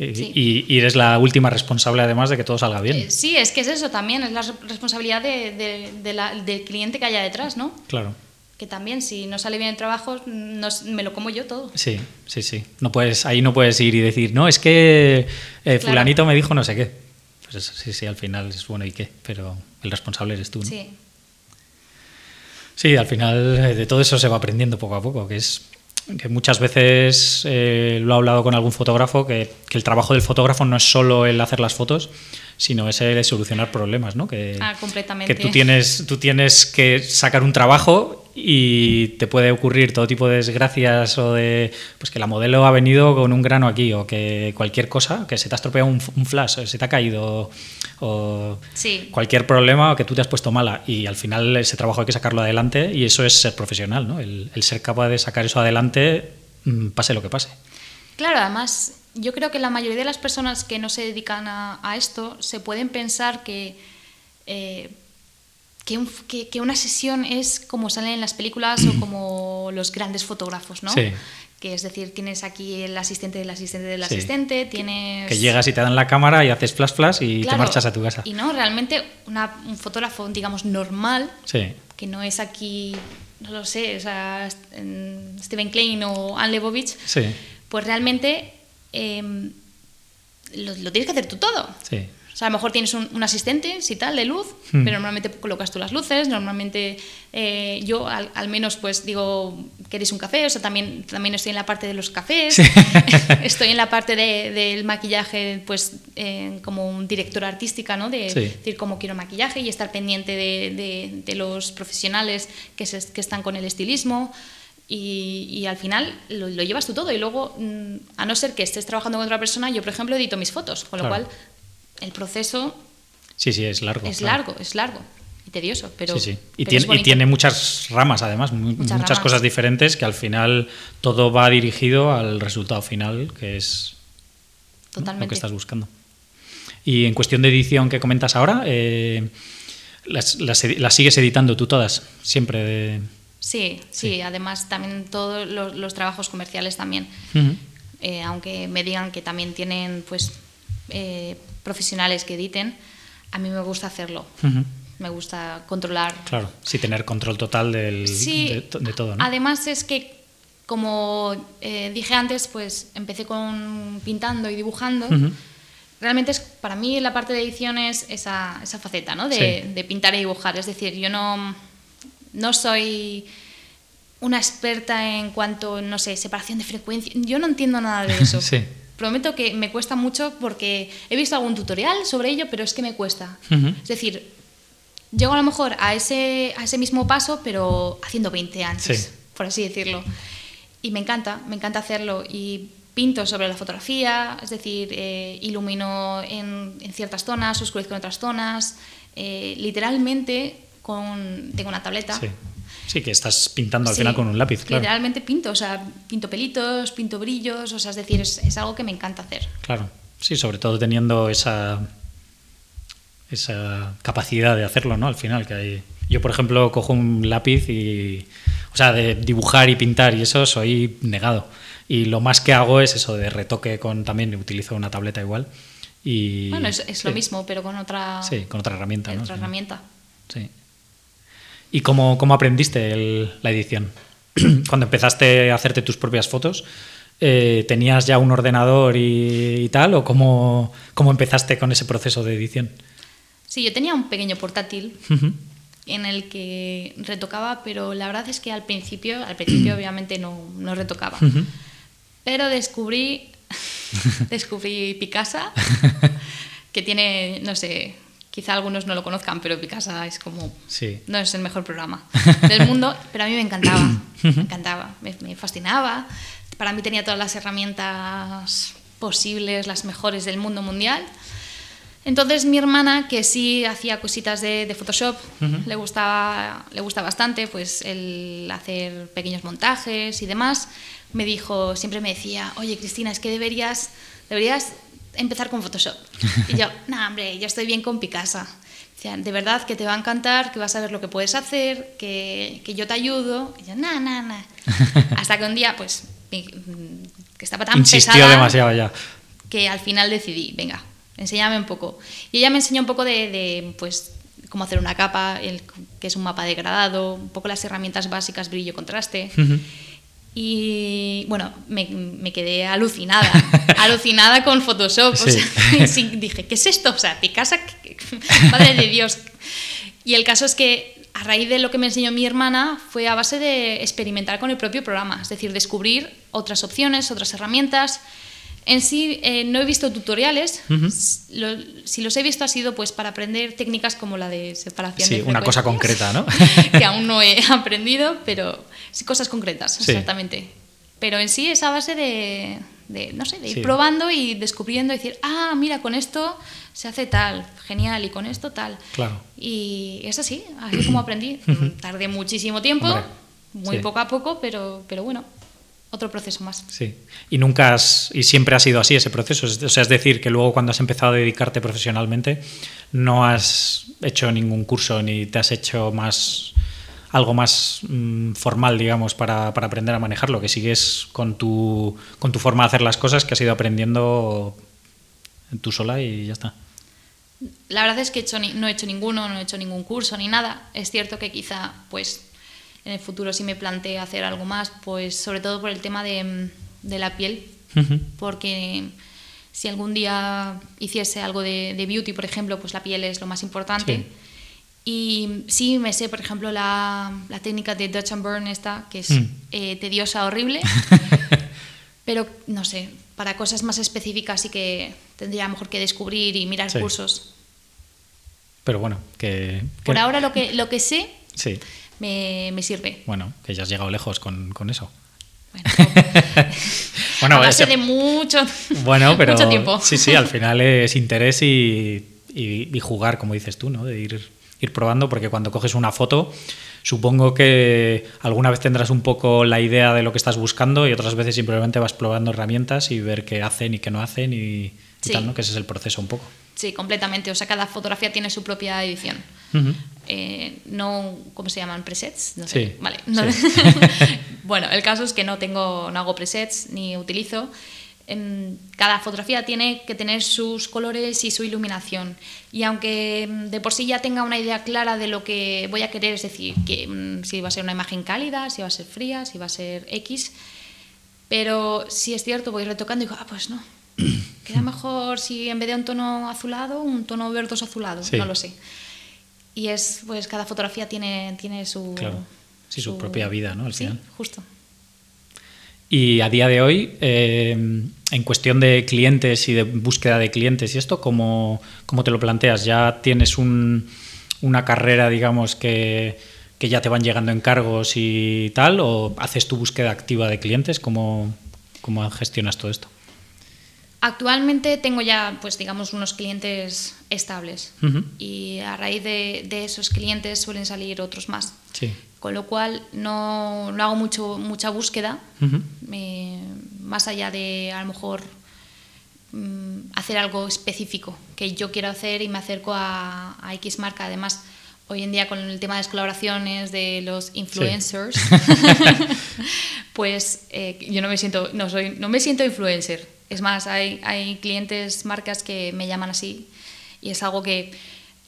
y, eres la última responsable además de que todo salga bien. Eh, sí, es que es eso también, es la responsabilidad de, del cliente que haya detrás, ¿no? Claro. Que también, si no sale bien el trabajo, me lo como yo todo. Sí, sí, sí. No puedes, ahí no puedes ir y decir, no, es que eh, fulanito me dijo no sé qué. Pues eso, sí, sí, al final es bueno y qué, pero el responsable eres tú, ¿no? Sí. Sí, al final eh, de todo eso se va aprendiendo poco a poco, que es que muchas veces eh, lo he hablado con algún fotógrafo, que, el trabajo del fotógrafo no es solo el hacer las fotos, sino es el solucionar problemas, ¿no? Que, ah, completamente. Que tú tienes, tú tienes que sacar un trabajo y te puede ocurrir todo tipo de desgracias o de pues que la modelo ha venido con un grano aquí o que cualquier cosa, que se te ha estropeado un, flash, se te ha caído o cualquier problema o que tú te has puesto mala y al final ese trabajo hay que sacarlo adelante y eso es ser profesional, ¿no? el, ser capaz de sacar eso adelante mm, pase lo que pase. Claro, además yo creo que la mayoría de las personas que no se dedican a, esto se pueden pensar que... Eh, que, una sesión es como salen en las películas o como los grandes fotógrafos, ¿no? que es decir, tienes aquí el asistente del asistente del asistente, tienes... Que llegas y te dan la cámara y haces flash flash y te marchas a tu casa. Y no, realmente un fotógrafo, digamos, normal, que no es aquí, no lo sé, o sea, Steven Klein o Anne Lebovich, pues realmente em, lo, lo, tienes que hacer tú todo. Sí. O sea, a lo mejor tienes un, asistente, si tal, de luz, hmm. pero normalmente colocas tú las luces, normalmente eh, yo al, menos pues digo, ¿queréis un café? O sea, también, también estoy en la parte de los cafés, estoy en la parte del maquillaje, pues eh, como un director artística, ¿no? De decir cómo quiero maquillaje y estar pendiente de, los profesionales que, que están con el estilismo. Y, al final lo, llevas tú todo y luego, mm, a no ser que estés trabajando con otra persona, yo por ejemplo edito mis fotos, con lo cual el proceso... Sí, sí, es largo. Es largo, es largo y tedioso, pero... Sí, sí. Y, tiene, y tiene muchas ramas, además, muchas, cosas diferentes que al final todo va dirigido al resultado final, que es lo que estás buscando. Y en cuestión de edición que comentas ahora, eh, las, sigues editando tú todas, siempre Sí, sí, además también todos los, trabajos comerciales también. Eh, aunque me digan que también tienen pues eh, profesionales que editen, a mí me gusta hacerlo. Me gusta controlar. Claro, sí, tener control total del, de, todo. Además es que, como eh, dije antes, pues empecé con pintando y dibujando. Realmente es para mí la parte de edición es esa, esa faceta, ¿no? De, de, pintar y dibujar. Es decir, yo no, no soy una experta en cuanto, no sé, separación de frecuencia. Yo no entiendo nada de eso. sí prometo que me cuesta mucho porque he visto algún tutorial sobre ello, pero es que me cuesta. Es decir, llego a lo mejor a ese, a ese mismo paso, pero haciendo 20 antes, por así decirlo. Y me encanta, me encanta hacerlo. Y pinto sobre la fotografía, es decir, eh, ilumino en, ciertas zonas, oscurezco en otras zonas. Eh, literalmente con, tengo una tableta Sí, que estás pintando al final con un lápiz, claro. Literalmente pinto, o sea, pinto pelitos, pinto brillos, o sea, es decir, es, algo que me encanta hacer. Claro, sí, sobre todo teniendo esa, esa capacidad de hacerlo, ¿no? Al final, que hay... Yo, por ejemplo, cojo un lápiz y... O sea, de dibujar y pintar y eso soy negado. Y lo más que hago es eso de retoque con... También utilizo una tableta igual. Y, bueno, es, lo mismo, pero con otra... Sí, con otra herramienta, Otra herramienta. Sí. ¿Y cómo, cómo aprendiste la edición? Cuando empezaste a hacerte tus propias fotos, eh, ¿tenías ya un ordenador y, tal? ¿O cómo, cómo, empezaste con ese proceso de edición? Sí, yo tenía un pequeño portátil en el que retocaba, pero la verdad es que al principio, al principio obviamente no, no retocaba. Pero descubrí, descubrí Picasa, que tiene, no sé, Quizá algunos no lo conozcan, pero Picasa es como... Sí. No es el mejor programa del mundo, pero a mí me encantaba. Me encantaba, me, fascinaba. Para mí tenía todas las herramientas posibles, las mejores del mundo mundial. Entonces mi hermana, que sí hacía cositas de, Photoshop, le, gustaba, le gusta bastante pues el hacer pequeños montajes y demás, me dijo, siempre me decía, oye Cristina, es que deberías, deberías empezar con Photoshop. Y yo, no, hombre, yo estoy bien con Picasa. de verdad que te va a encantar, que vas a ver lo que puedes hacer, que, que yo te ayudo. Y yo, no, no, no. Hasta que un día, pues, que estaba tan Insistió demasiado ya. Que al final decidí, venga, enséñame un poco. Y ella me enseñó un poco de, de pues, cómo hacer una capa, el, que es un mapa degradado, un poco las herramientas básicas, brillo, contraste. Y bueno, me, quedé alucinada, alucinada con Photoshop. dije, ¿qué es esto? O sea, Picasa, madre de Dios. Y el caso es que a raíz de lo que me enseñó mi hermana fue a base de experimentar con el propio programa, es decir, descubrir otras opciones, otras herramientas. En sí eh, no he visto tutoriales, si los he visto ha sido pues para aprender técnicas como la de separación sí, una cosa concreta, ¿no? que aún no he aprendido, pero sí cosas concretas, exactamente. Pero en sí es a base de, no sé, de ir probando y descubriendo y decir, ah, mira, con esto se hace tal, genial, y con esto tal. Claro. Y es así, así como aprendí. Tardé muchísimo tiempo, muy poco a poco, pero, pero bueno, otro proceso más. Sí. Y nunca has, y siempre ha sido así ese proceso. O sea, es decir, que luego cuando has empezado a dedicarte profesionalmente, no has hecho ningún curso ni te has hecho más algo más mm, formal, digamos, para, para, aprender a manejarlo, que sigues con tu, con tu forma de hacer las cosas que has ido aprendiendo tú sola y ya está. La verdad es que hecho no he hecho ninguno, no he hecho ningún curso ni nada. Es cierto que quizá, pues, en el futuro sí me plantee hacer algo más, pues, sobre todo por el tema de, de la piel, porque si algún día hiciese algo de, de, beauty, por ejemplo, pues la piel es lo más importante. Y sí me sé, por ejemplo, la, la, técnica de Dutch and Burn esta, que es mm. eh, tediosa, horrible, pero no sé, para cosas más específicas sí que tendría mejor que descubrir y mirar cursos. Pero bueno, que, Por ahora lo que, lo que sé sí. Me, me, sirve. Bueno, que ya has llegado lejos con, con eso. Bueno, bueno de mucho, bueno, pero, mucho tiempo. Sí, sí, al final es interés y, y, y, jugar, como dices tú, ¿no? De ir, ir probando, porque cuando coges una foto Supongo que alguna vez tendrás un poco la idea de lo que estás buscando y otras veces simplemente vas probando herramientas y ver qué hacen y qué no hacen y, tal, ¿no? Que ese es el proceso un poco. Sí, completamente. O sea, cada fotografía tiene su propia edición. Eh, no, ¿cómo se llaman? ¿Presets? No sé. Sí. Vale. bueno, el caso es que no tengo, no hago presets ni utilizo cada fotografía tiene que tener sus colores y su iluminación. Y aunque mm, de por sí ya tenga una idea clara de lo que voy a querer, es decir, que mm, si va a ser una imagen cálida, si va a ser fría, si va a ser X, pero si es cierto, voy retocando y digo, ah, pues no. Queda mejor si en vez de un tono azulado, un tono verdoso azulado, no lo sé. Y es, pues cada fotografía tiene, tiene su... Claro, sí, su, propia vida, ¿no? Al sí, final. justo. Y a día de hoy, eh, en cuestión de clientes y de búsqueda de clientes y esto, ¿cómo, cómo te lo planteas? ¿Ya tienes un, una carrera, digamos, que, que, ya te van llegando encargos y tal? ¿O haces tu búsqueda activa de clientes? ¿Cómo, cómo gestionas todo esto? Actualmente tengo ya, pues digamos, unos clientes estables y a raíz de, de, esos clientes suelen salir otros más. Sí con lo cual no, no hago mucho, mucha búsqueda, más allá de a lo mejor mm, hacer algo específico que yo quiero hacer y me acerco a, X marca. Además, hoy en día con el tema de las colaboraciones de los influencers, pues eh, yo no me siento, no soy, no me siento influencer. Es más, hay, hay clientes, marcas que me llaman así y es algo que,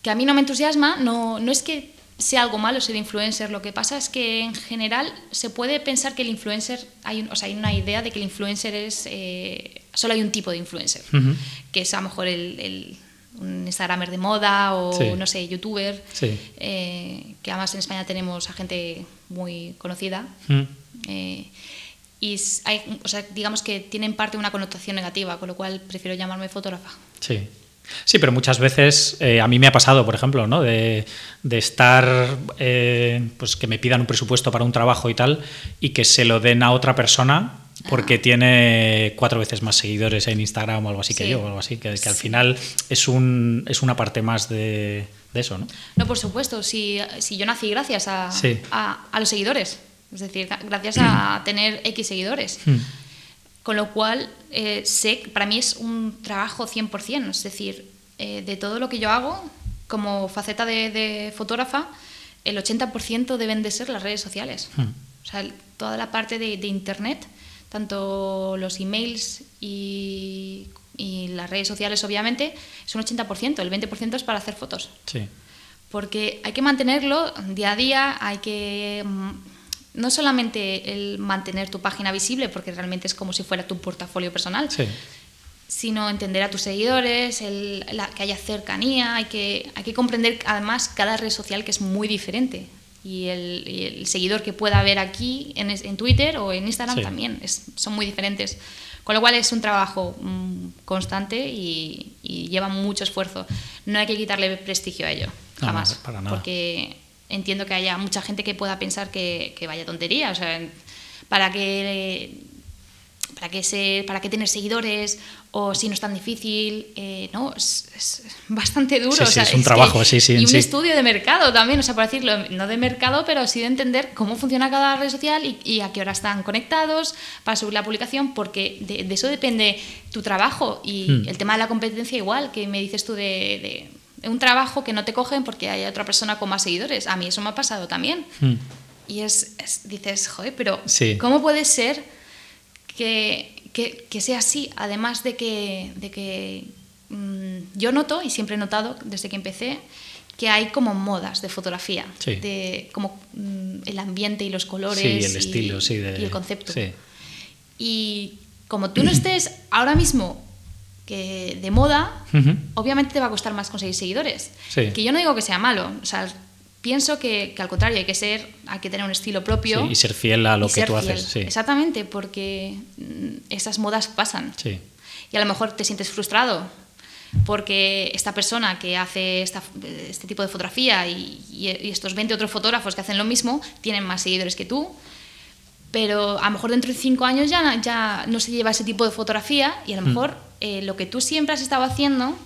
que a mí no me entusiasma. No, no es que sea algo malo ser influencer. Lo que pasa es que en general se puede pensar que el influencer, hay, o sea, hay una idea de que el influencer es, eh, solo hay un tipo de influencer, que es a lo mejor el, un Instagramer de moda o no sé, youtuber, eh, que además en España tenemos a gente muy conocida. Eh, y hay, o sea, digamos que tienen parte una connotación negativa, con lo cual prefiero llamarme fotógrafa. Sí. Sí, pero muchas veces eh, a mí me ha pasado, por ejemplo, ¿no? de, de estar, eh, pues que me pidan un presupuesto para un trabajo y tal, y que se lo den a otra persona porque ah. tiene cuatro veces más seguidores en Instagram o algo así que yo, o algo así, que, que al final es, un, es una parte más de, de, eso, ¿no? No, por supuesto, si, si yo nací gracias a, a, a, los seguidores, es decir, gracias a tener X seguidores. Hmm. Con lo cual, eh, sé para mí es un trabajo 100%, es decir, eh, de todo lo que yo hago como faceta de, fotógrafa, el 80% deben de ser las redes sociales. Hmm. O sea, toda la parte de, Internet, tanto los emails y, y, las redes sociales, obviamente, es un 80%, el 20% es para hacer fotos. Sí. Porque hay que mantenerlo día a día, hay que mm, no solamente el mantener tu página visible, porque realmente es como si fuera tu portafolio personal, sino entender a tus seguidores, el, que haya cercanía, hay que, hay que comprender además cada red social que es muy diferente. Y el, seguidor que pueda ver aquí en, en, Twitter o en Instagram también es, son muy diferentes. Con lo cual es un trabajo mm, constante y, lleva mucho esfuerzo. No hay que quitarle prestigio a ello, jamás. para nada. Porque entiendo que haya mucha gente que pueda pensar que, vaya tontería, o sea, para que para qué se, para qué tener seguidores o si no es tan difícil, eh, no, es, bastante duro. Sí, es un trabajo, sí, sí. Y un estudio de mercado también, o sea, por decirlo, no de mercado, pero sí de entender cómo funciona cada red social y, a qué hora están conectados para subir la publicación, porque de, eso depende tu trabajo y hmm. el tema de la competencia igual, que me dices tú de un trabajo que no te cogen porque hay otra persona con más seguidores. A mí eso me ha pasado también. Mm. Y es, es- dices, joder, pero Sí. ¿cómo puede ser que, que- que sea así? Además de que, de que mm, yo noto, y siempre he notado desde que empecé, que hay como modas de fotografía, Sí. de como mm, el ambiente y los colores Sí, el y- estilo, sí. de- y el concepto. Y como tú no estés ahora mismo que de moda, Ujú. obviamente te va a costar más conseguir seguidores. Sí. Que yo no digo que sea malo, o sea, pienso que, que al contrario hay que ser, hay que tener un estilo propio. Sí, y ser fiel a lo que tú fiel. haces. Sí. Exactamente, porque mm, esas modas pasan. Sí. Y a lo mejor te sientes frustrado porque esta persona que hace esta- este tipo de fotografía y, estos 20 otros fotógrafos que hacen lo mismo tienen más seguidores que tú, pero a lo mejor dentro de cinco años ya, ya no se lleva ese tipo de fotografía y a lo Mm. Eh, lo que tú siempre has estado haciendo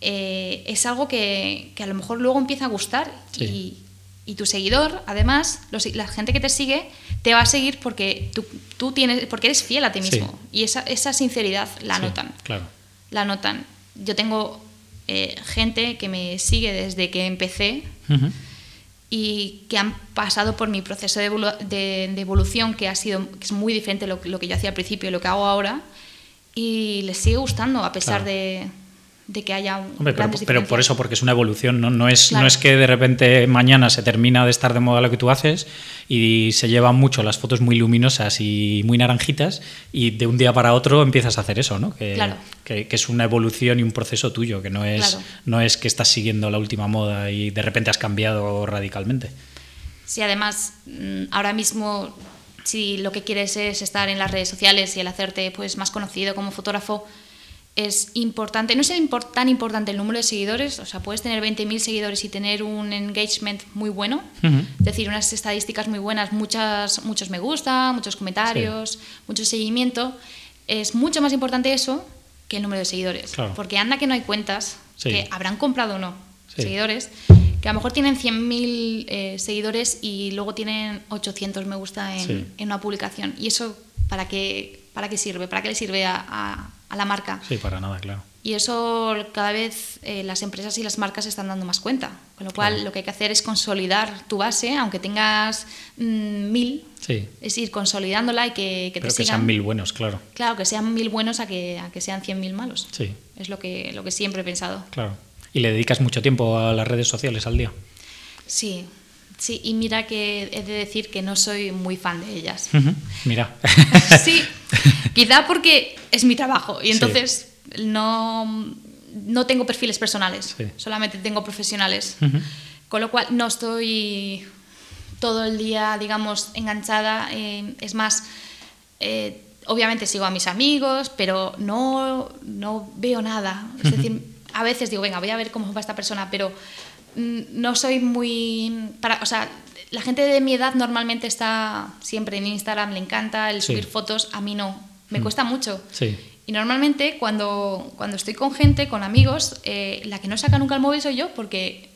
eh, es algo que, que a lo mejor luego empieza a gustar Sí. y, y tu seguidor, además, los- la gente que te sigue, te va a seguir porque tú, tú tienes, porque eres fiel a ti Sí. mismo y esa, esa sinceridad la Sí, notan Claro. la notan. Yo tengo eh, gente que me sigue desde que empecé Ujú. y que han pasado por mi proceso de, evolu- de- de evolución que ha sido que es muy diferente lo, lo que yo hacía al principio y lo que hago ahora y les sigue gustando a pesar Claro. de, de que haya un Hombre, pero, pero por eso, porque es una evolución, ¿no? No es, Claro. no es que de repente mañana se termina de estar de moda lo que tú haces y se llevan mucho las fotos muy luminosas y muy naranjitas y de un día para otro empiezas a hacer eso, ¿no? Que, Claro. que, que es una evolución y un proceso tuyo, que no es, Claro. no es que estás siguiendo la última moda y de repente has cambiado radicalmente. Sí, además, mm, ahora mismo, si lo que quieres es estar en las redes sociales y el hacerte pues, más conocido como fotógrafo, es importante, no es tan importante el número de seguidores, o sea, puedes tener 20.000 seguidores y tener un engagement muy bueno, es decir, unas estadísticas muy buenas, muchas, muchos me gusta, muchos comentarios, mucho seguimiento. Es mucho más importante eso que el número de seguidores, Claro. porque anda que no hay cuentas Sí. que habrán comprado o no Sí. seguidores, que a lo mejor tienen 100.000 eh, seguidores y luego tienen 800 me gusta en, Sí. en una publicación. ¿Y eso para qué, para qué sirve? ¿Para qué le sirve a, a- a la marca? Sí, para nada, claro. Y eso cada vez eh, las empresas y las marcas se están dando más cuenta. Con lo cual Claro. lo que hay que hacer es consolidar tu base, aunque tengas mm, mil, Sí. es ir consolidándola y que, que te Pero que sigan. sean mil buenos, claro. Claro, que sean mil buenos a que, a que sean cien mil malos. Sí, Es lo que, lo que siempre he pensado. claro. ¿Y le dedicas mucho tiempo a las redes sociales al día? Sí, sí, y mira que he de decir que no soy muy fan de ellas. Mira. sí, quizá porque es mi trabajo y Sí. entonces no, no tengo perfiles personales, Sí. solamente tengo profesionales. Con lo cual no estoy todo el día, digamos, enganchada. eh, es más, eh, obviamente sigo a mis amigos, pero no, no veo nada. Es decir, a veces digo, venga, voy a ver cómo va esta persona, pero mm, no soy muy... Para, o sea, la gente de mi edad normalmente está siempre en Instagram, le encanta el Sí. subir fotos, a mí no, me Mm. cuesta mucho. Sí. Y normalmente cuando, cuando estoy con gente, con amigos, eh, la que no saca nunca el móvil soy yo, porque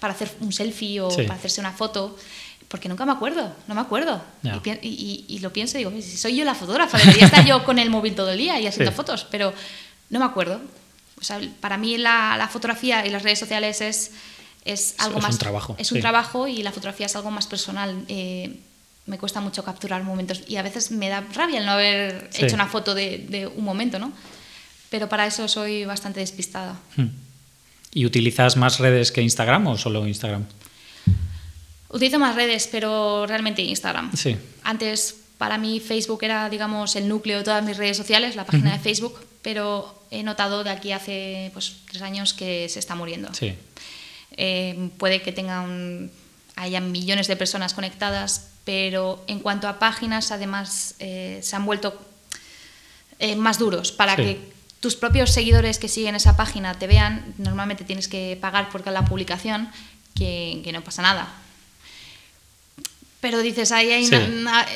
para hacer un selfie o Sí. para hacerse una foto, porque nunca me acuerdo, no me acuerdo. Y- y- y lo pienso y digo, si soy yo la fotógrafa, debería estar yo con el móvil todo el día y haciendo Sí. fotos, pero no me acuerdo. O sea, para mí la, la fotografía y las redes sociales es, es algo es un más... trabajo, Es un sí. trabajo y la fotografía es algo más personal. Eh, me cuesta mucho capturar momentos y a veces me da rabia el no haber Sí. hecho una foto de, de un momento, ¿no? Pero para eso soy bastante despistada. Mm. ¿Y utilizas más redes que Instagram o solo Instagram? Utilizo más redes, pero realmente Instagram. Sí. Antes para mí Facebook era, digamos, el núcleo de todas mis redes sociales, la página de Facebook, pero he notado de aquí hace pues, tres años que se está muriendo. Sí. Eh, puede que tengan, haya millones de personas conectadas, pero en cuanto a páginas, además, eh, se han vuelto eh, más duros para Sí. que tus propios seguidores que siguen esa página te vean. Normalmente tienes que pagar por cada publicación, que, que no pasa nada. Pero dices, ahí hay Sí. una- una-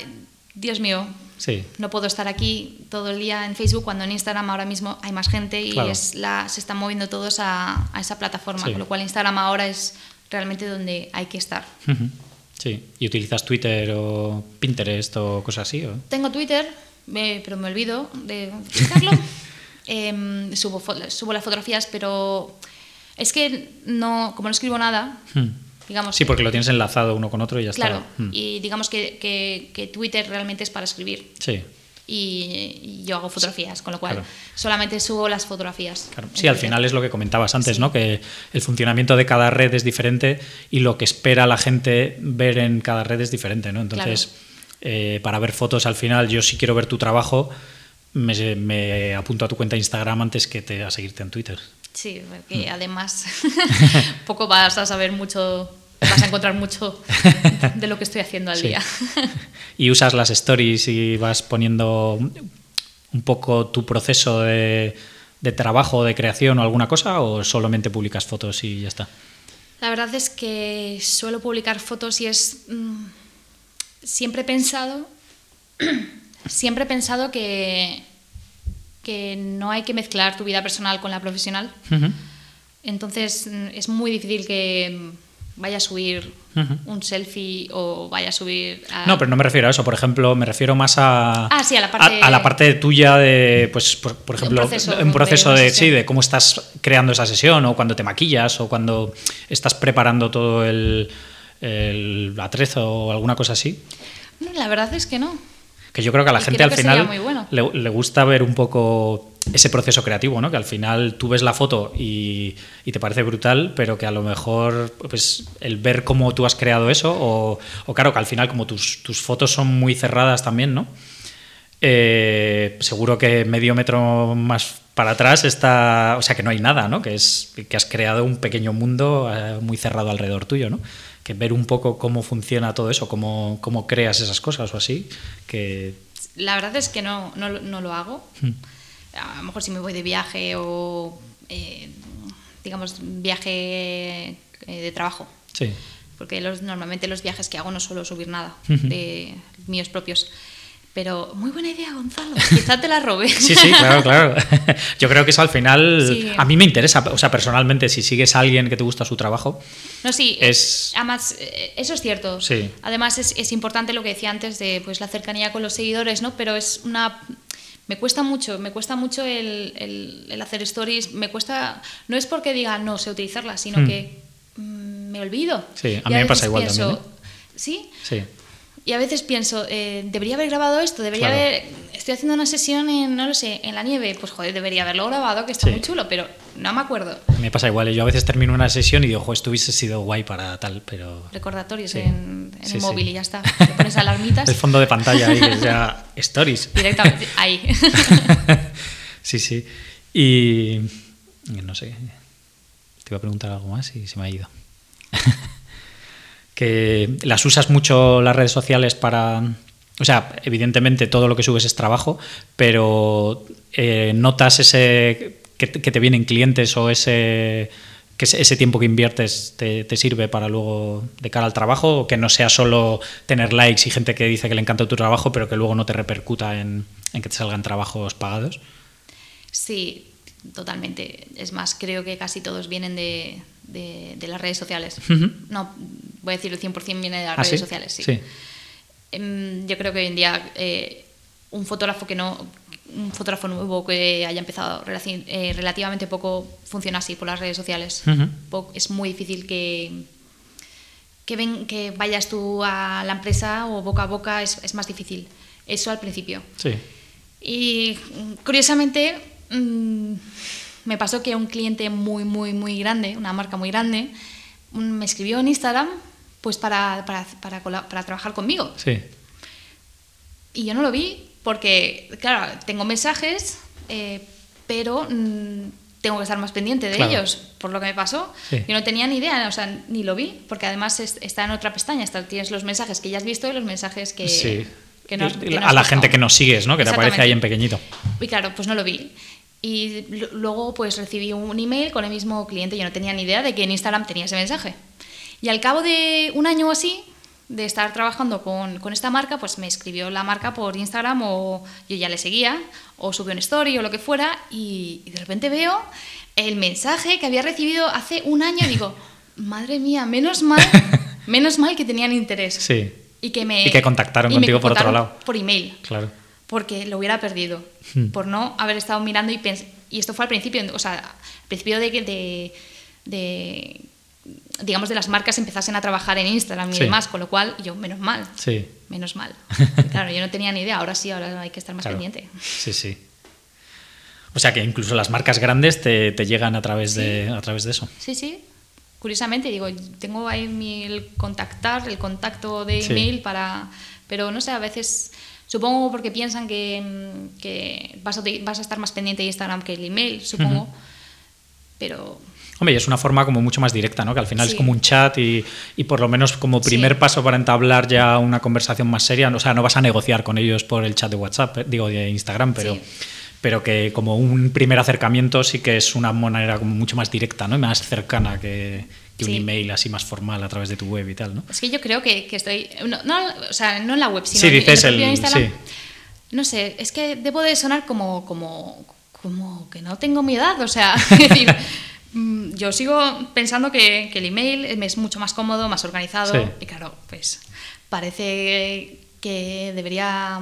Dios mío, Sí. no puedo estar aquí todo el día en Facebook cuando en Instagram ahora mismo hay más gente y Claro. es la, se están moviendo todos a, a esa plataforma, Sí. con lo cual Instagram ahora es realmente donde hay que estar. Sí. ¿Y utilizas Twitter o Pinterest o cosas así? o? Tengo Twitter, pero me olvido de utilizarlo. Em, subo, subo las fotografías, pero Es que no, como no escribo nada, Hmm. Digamos... Sí, porque lo tienes enlazado uno con otro y ya Claro, está. Hmm. y digamos que, que- que Twitter realmente es para escribir. Sí, Y, y yo hago fotografías, con lo cual Claro. solamente subo las fotografías. claro. Sí, al final es lo que comentabas antes, Sí. ¿no? Que el funcionamiento de cada red es diferente y lo que espera la gente ver en cada red es diferente, ¿no? Entonces, eh, para ver fotos al final, yo si quiero ver tu trabajo, me, me apunto a tu cuenta de Instagram antes que te, a seguirte en Twitter. Sí, Mm. porque además poco vas a saber mucho, vas a encontrar mucho de lo que estoy haciendo al Sí. día. y usas las stories y vas poniendo un poco tu proceso de, de trabajo, de creación o alguna cosa, o solamente publicas fotos y ya está. La verdad es que suelo publicar fotos y es... mm, siempre he pensado, siempre he pensado que, que no hay que mezclar tu vida personal con la profesional. Entonces mm, es muy difícil que vaya a subir un selfie o vaya a subir... a- No, pero no me refiero a eso. Por ejemplo, me refiero más a, Ah, sí, a la parte- a, la parte tuya de, pues, por, por Un ejemplo, proceso un proceso de sí, de cómo estás creando esa sesión o cuando te maquillas o cuando estás preparando todo el, el atrezo o alguna cosa así. No, la verdad es que no. Que yo creo que a la Y gente al final bueno. le, le gusta ver un poco ese proceso creativo, ¿no? Que al final tú ves la foto y, y te parece brutal, pero que a lo mejor pues el ver cómo tú has creado eso, o, o claro que al final como tus, tus fotos son muy cerradas también, ¿no? Eh, seguro que medio metro más para atrás está, o sea que no hay nada, ¿no? Que es que has creado un pequeño mundo eh, muy cerrado alrededor tuyo, ¿no? Que ver un poco cómo funciona todo eso, cómo, cómo creas esas cosas o así, que La verdad es que no, no, lo- no lo hago. Hmm. A lo mejor si me voy de viaje o, eh, digamos, viaje eh, de trabajo. sí. Porque los, normalmente los viajes que hago no suelo subir nada de míos propios. Pero muy buena idea, Gonzalo. Quizá te la robé. Sí, sí, claro, claro. Yo creo que eso al final Sí. a mí me interesa, o sea, personalmente, si sigues a alguien que te gusta su trabajo, No, sí, Es- además, eh, eso es cierto. Sí. Además, es, es importante lo que decía antes de pues, la cercanía con los seguidores, ¿no? Pero es una. Me cuesta mucho, me cuesta mucho el, el- el hacer stories. Me cuesta. No es porque diga no sé utilizarlas, sino Hmm. que mm, me olvido. Sí, a mí me pasa igual pienso, también, ¿Sí? sí. Y a veces pienso, eh, debería haber grabado esto, debería Claro. haber. Estoy haciendo una sesión en, no lo sé, en la nieve. Pues joder, debería haberlo grabado, que está Sí. muy chulo, pero no me acuerdo. Me pasa igual. Yo a veces termino una sesión y digo, ojo, esto hubiese sido guay para tal, pero. Recordatorios Sí. en, en Sí, el móvil y ya está. Te pones alarmitas. El fondo de pantalla ahí, que sea stories. Directamente ahí. sí, sí. Y. No sé. Te iba a preguntar algo más y se me ha ido. Las usas mucho las redes sociales para. O sea, evidentemente todo lo que subes es trabajo, pero eh, notas ese que, te- vienen clientes o ese que ese, tiempo que inviertes te, te sirve para luego de cara al trabajo, o que no sea solo tener likes y gente que dice que le encanta tu trabajo, pero que luego no te repercuta en que te salgan trabajos pagados. Sí, totalmente. Es más, creo que casi todos vienen de, de- de las redes sociales. Ujú. No, voy a decir el 100% viene de las ¿Ah, redes sí? sociales, sí. Sí. Em, Yo creo que hoy en día eh, un fotógrafo que no un fotógrafo nuevo que haya empezado eh, relativamente poco funciona así por las redes sociales. Ujú. Po- Es muy difícil que que, ven, que vayas tú a la empresa o boca a boca es, es más difícil. Eso al principio. Sí. Y mm, curiosamente mm, me pasó que un cliente muy, muy, muy grande, una marca muy grande, me escribió en Instagram pues para, para, para, para trabajar conmigo. Sí. Y yo no lo vi porque, claro, tengo mensajes, eh, pero mm, tengo que estar más pendiente de Claro. ellos por lo que me pasó. Sí. Yo no tenía ni idea, o sea, ni lo vi, porque además es- está en otra pestaña. Está, tienes los mensajes que ya has visto y los mensajes que, sí. que no has- que no a la gente que nos sigues, ¿no? Que te aparece ahí en pequeñito. Y claro, pues no lo vi. Y luego pues recibí un email con el mismo cliente. Yo no tenía ni idea de que en Instagram tenía ese mensaje. Y al cabo de un año o así, de estar trabajando con, con esta marca, pues me escribió la marca por Instagram o yo ya le seguía, o subió un story o lo que fuera, y, y de repente veo el mensaje que había recibido hace un año y digo, madre mía, menos mal, menos mal que tenían interés. Sí. Y que me Y que contactaron y me contigo por otro lado. Por email Claro. Porque lo hubiera perdido Hmm. por no haber estado mirando y pens- y esto fue al principio o sea al principio de, que- de, de, digamos, de las marcas empezasen a trabajar en Instagram y demás, con lo cual yo, menos mal. Sí. Menos mal. claro, yo no tenía ni idea, ahora sí, ahora hay que estar más pendiente. Sí, sí. O sea que incluso las marcas grandes te, llegan a través, de, a través de eso. Sí, sí. Curiosamente, digo, tengo ahí mi, el contactar, el contacto de email para... Pero no sé, a veces... Supongo porque piensan que, vas, a, vas, a, estar más pendiente de Instagram que el email, supongo. Pero Hombre, y es una forma como mucho más directa, ¿no? Que al final es como un chat y, y, por lo menos como primer paso para entablar ya una conversación más seria, o sea, no vas a negociar con ellos por el chat de WhatsApp, eh, digo, de Instagram, pero pero que como un primer acercamiento sí que es una manera como mucho más directa ¿no? y más cercana que, un email así más formal a través de tu web y tal, ¿no? Es que yo creo que, estoy, no, o sea, no en la web, sino en, el propio Instagram. No sé, es que debo de sonar como, como, como que no tengo mi edad, o sea, decir, mm, yo sigo pensando que, que, el email es mucho más cómodo, más organizado y claro, pues parece que debería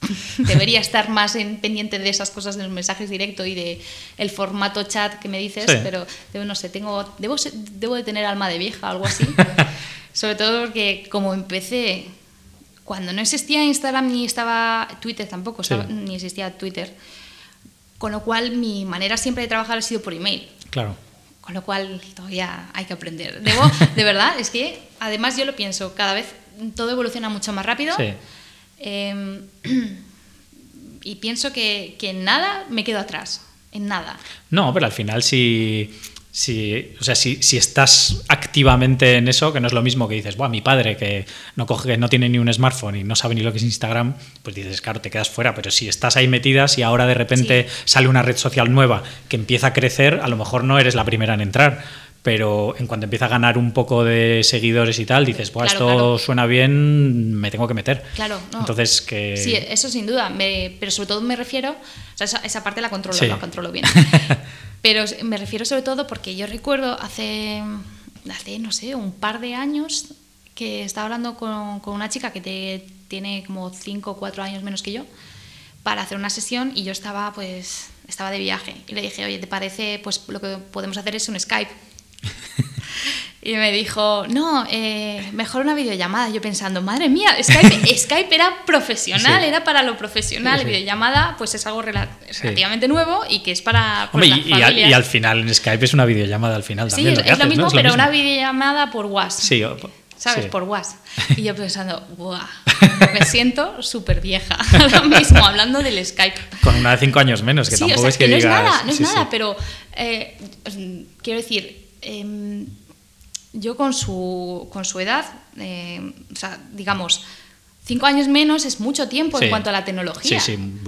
debería estar más en, pendiente de esas cosas de los mensajes directos y de el formato chat que me dices, pero no sé, tengo, debo, debo de tener alma de vieja, algo así. Sobre todo porque como empecé, cuando no existía Instagram ni estaba Twitter tampoco, ni existía Twitter, con lo cual mi manera siempre de trabajar ha sido por email. Claro. Con lo cual todavía hay que aprender. Debo, de verdad, es que además yo lo pienso, cada vez todo evoluciona mucho más rápido. Sí Em, y pienso que, que, en nada me quedo atrás, en nada. No, pero al final si, si, o sea, si, si, estás activamente en eso, que no es lo mismo que dices, Buah, mi padre que no, coge, no tiene ni un smartphone y no sabe ni lo que es Instagram, pues dices, claro, te quedas fuera, pero si estás ahí metida, si ahora de repente sale una red social nueva que empieza a crecer, a lo mejor no eres la primera en entrar pero en cuanto empieza a ganar un poco de seguidores y tal, dices, pues esto suena bien, me tengo que meter. Claro, Entonces, que... Sí, eso sin duda, pero sobre todo me refiero, o sea, esa, parte la controlo, la controlo bien. pero me refiero sobre todo porque yo recuerdo hace, hace, no sé, un par de años que estaba hablando con, con una chica que tiene como 5 o 4 años menos que yo para hacer una sesión y yo estaba pues estaba de viaje y le dije, oye, ¿te parece? Pues lo que podemos hacer es un Skype y me dijo, no, eh, mejor una videollamada. Yo pensando, madre mía, Skype, era profesional, era para lo profesional. Videollamada, pues es algo relativamente nuevo y que es para. y, al, final en Skype es una videollamada al final también. Sí, es, lo, mismo, pero una videollamada por WhatsApp. Sí, ¿sabes? Por WhatsApp. Y yo pensando. Me siento súper vieja ahora mismo hablando del Skype. Con una de cinco años menos, que tampoco es que, no Es nada, no es nada, pero eh, quiero decir, Em, yo con su, con su edad, em, o sea, digamos, cinco años menos es mucho tiempo en cuanto a la tecnología.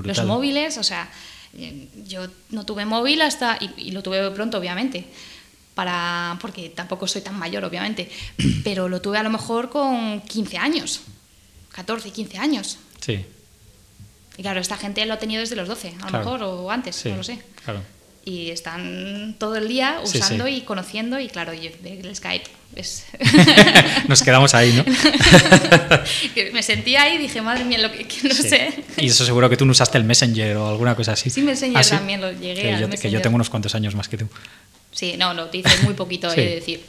Los móviles, o sea, em, yo no tuve móvil hasta, y, lo tuve pronto, obviamente, para, porque tampoco soy tan mayor, obviamente, pero lo tuve a lo mejor con 15 años, 14, 15 años. Sí. Y claro, esta gente lo ha tenido desde los 12, a lo mejor, o antes, no lo sé. Claro y están todo el día usando y conociendo y claro, el Skype es... Nos quedamos ahí, ¿no? me sentí ahí y dije, madre mía, lo que, no sé. Y eso seguro que tú no usaste el Messenger o alguna cosa así. Sí, Messenger ¿Ah, también lo llegué que yo, Messenger. Que yo tengo unos cuantos años más que tú. Sí, no, lo hice muy poquito, he de decir.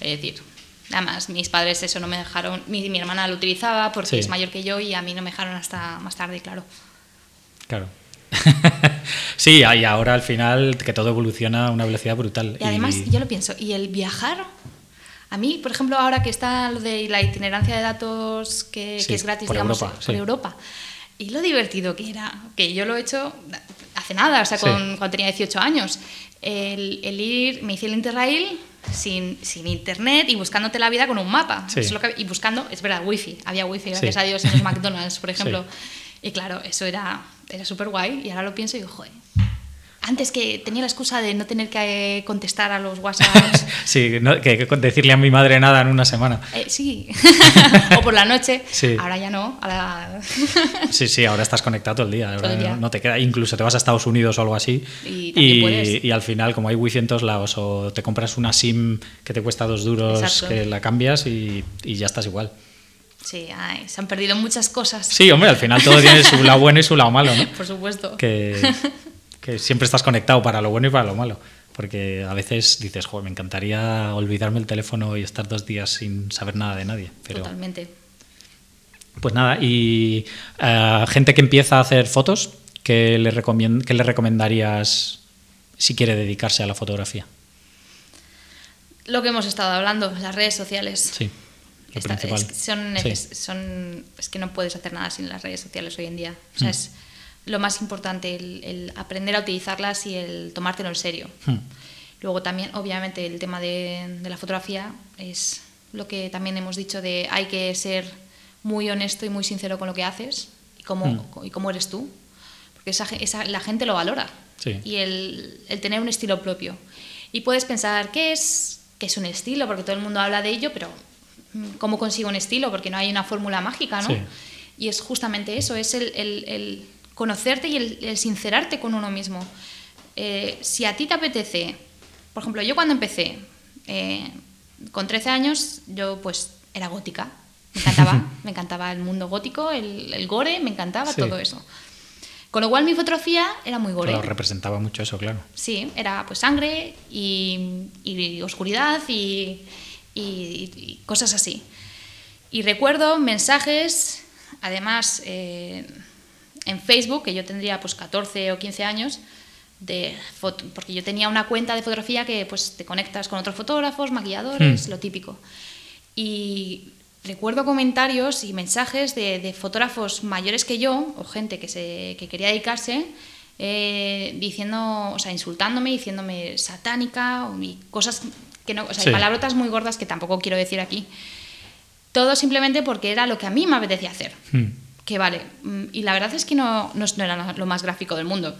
He decir. Nada más, mis padres eso no me dejaron, mi, mi hermana lo utilizaba porque es mayor que yo y a mí no me dejaron hasta más tarde, claro. Claro. sí, y ahora al final que todo evoluciona a una velocidad brutal. Y además, yo lo pienso, y el viajar, a mí, por ejemplo, ahora que está lo de la itinerancia de datos que, es gratis, por digamos, Europa, por Europa, y lo divertido que era, que yo lo he hecho hace nada, o sea, cuando tenía 18 años, el, ir, me hice el Interrail sin, sin, internet y buscándote la vida con un mapa. y buscando, es verdad, wifi, había wifi, gracias a Dios, en los McDonald's, por ejemplo. Y claro, eso era era súper guay y ahora lo pienso y digo, joder. Antes que tenía la excusa de no tener que contestar a los WhatsApp. sí, que, decirle a mi madre nada en una semana. Eh, sí, o por la noche. Sí. Ahora ya no. sí, sí, ahora estás conectado todo el día. No, te queda, incluso te vas a Estados Unidos o algo así. Y, y, al final, como hay wifi en todos lados, o te compras una SIM que te cuesta dos duros, que la cambias y, y ya estás igual. Sí, se han perdido muchas cosas. Sí, hombre, al final todo tiene su lado bueno y su lado malo, ¿no? Por supuesto. Que, que, siempre estás conectado para lo bueno y para lo malo. Porque a veces dices, joder, me encantaría olvidarme el teléfono y estar dos días sin saber nada de nadie. Totalmente. Pues nada, y uh, gente que empieza a hacer fotos, ¿qué le, ¿qué le recomendarías si quiere dedicarse a la fotografía? Lo que hemos estado hablando, las redes sociales. Sí. Es, son, sí. son, es que no puedes hacer nada sin las redes sociales hoy en día. O sea, mm. es lo más importante, el, el, aprender a utilizarlas y el tomártelo en serio. Mm. Luego también, obviamente, el tema de, de, la fotografía es lo que también hemos dicho de hay que ser muy honesto y muy sincero con lo que haces y cómo, mm. y cómo eres tú. Porque esa, esa, la gente lo valora. Sí. Y el, el, tener un estilo propio. Y puedes pensar, ¿qué es, ¿qué es un estilo? Porque todo el mundo habla de ello, pero ¿cómo consigo un estilo? Porque no hay una fórmula mágica, ¿no? Sí. Y es justamente eso, es el, el, el conocerte y el, sincerarte con uno mismo. Eh, si a ti te apetece, por ejemplo, yo cuando empecé, eh, con 13 años, yo pues era gótica. Me encantaba, me encantaba el mundo gótico, el, el gore, me encantaba sí. todo eso. Con lo cual mi fotografía era muy gore. Claro, representaba mucho eso, claro. Sí, era pues sangre y, y oscuridad y, y, y, cosas así. Y recuerdo mensajes, además eh, en Facebook, que yo tendría pues 14 o 15 años, de foto, porque yo tenía una cuenta de fotografía que pues te conectas con otros fotógrafos, maquilladores, hmm. lo típico. Y recuerdo comentarios y mensajes de, de, fotógrafos mayores que yo, o gente que, se, que quería dedicarse, eh, diciendo, o sea, insultándome, diciéndome satánica y cosas que no, o sea, sí. palabrotas muy gordas que tampoco quiero decir aquí. Todo simplemente porque era lo que a mí me apetecía hacer. Hmm. Que vale, mm, y la verdad es que no, no, no era lo más gráfico del mundo.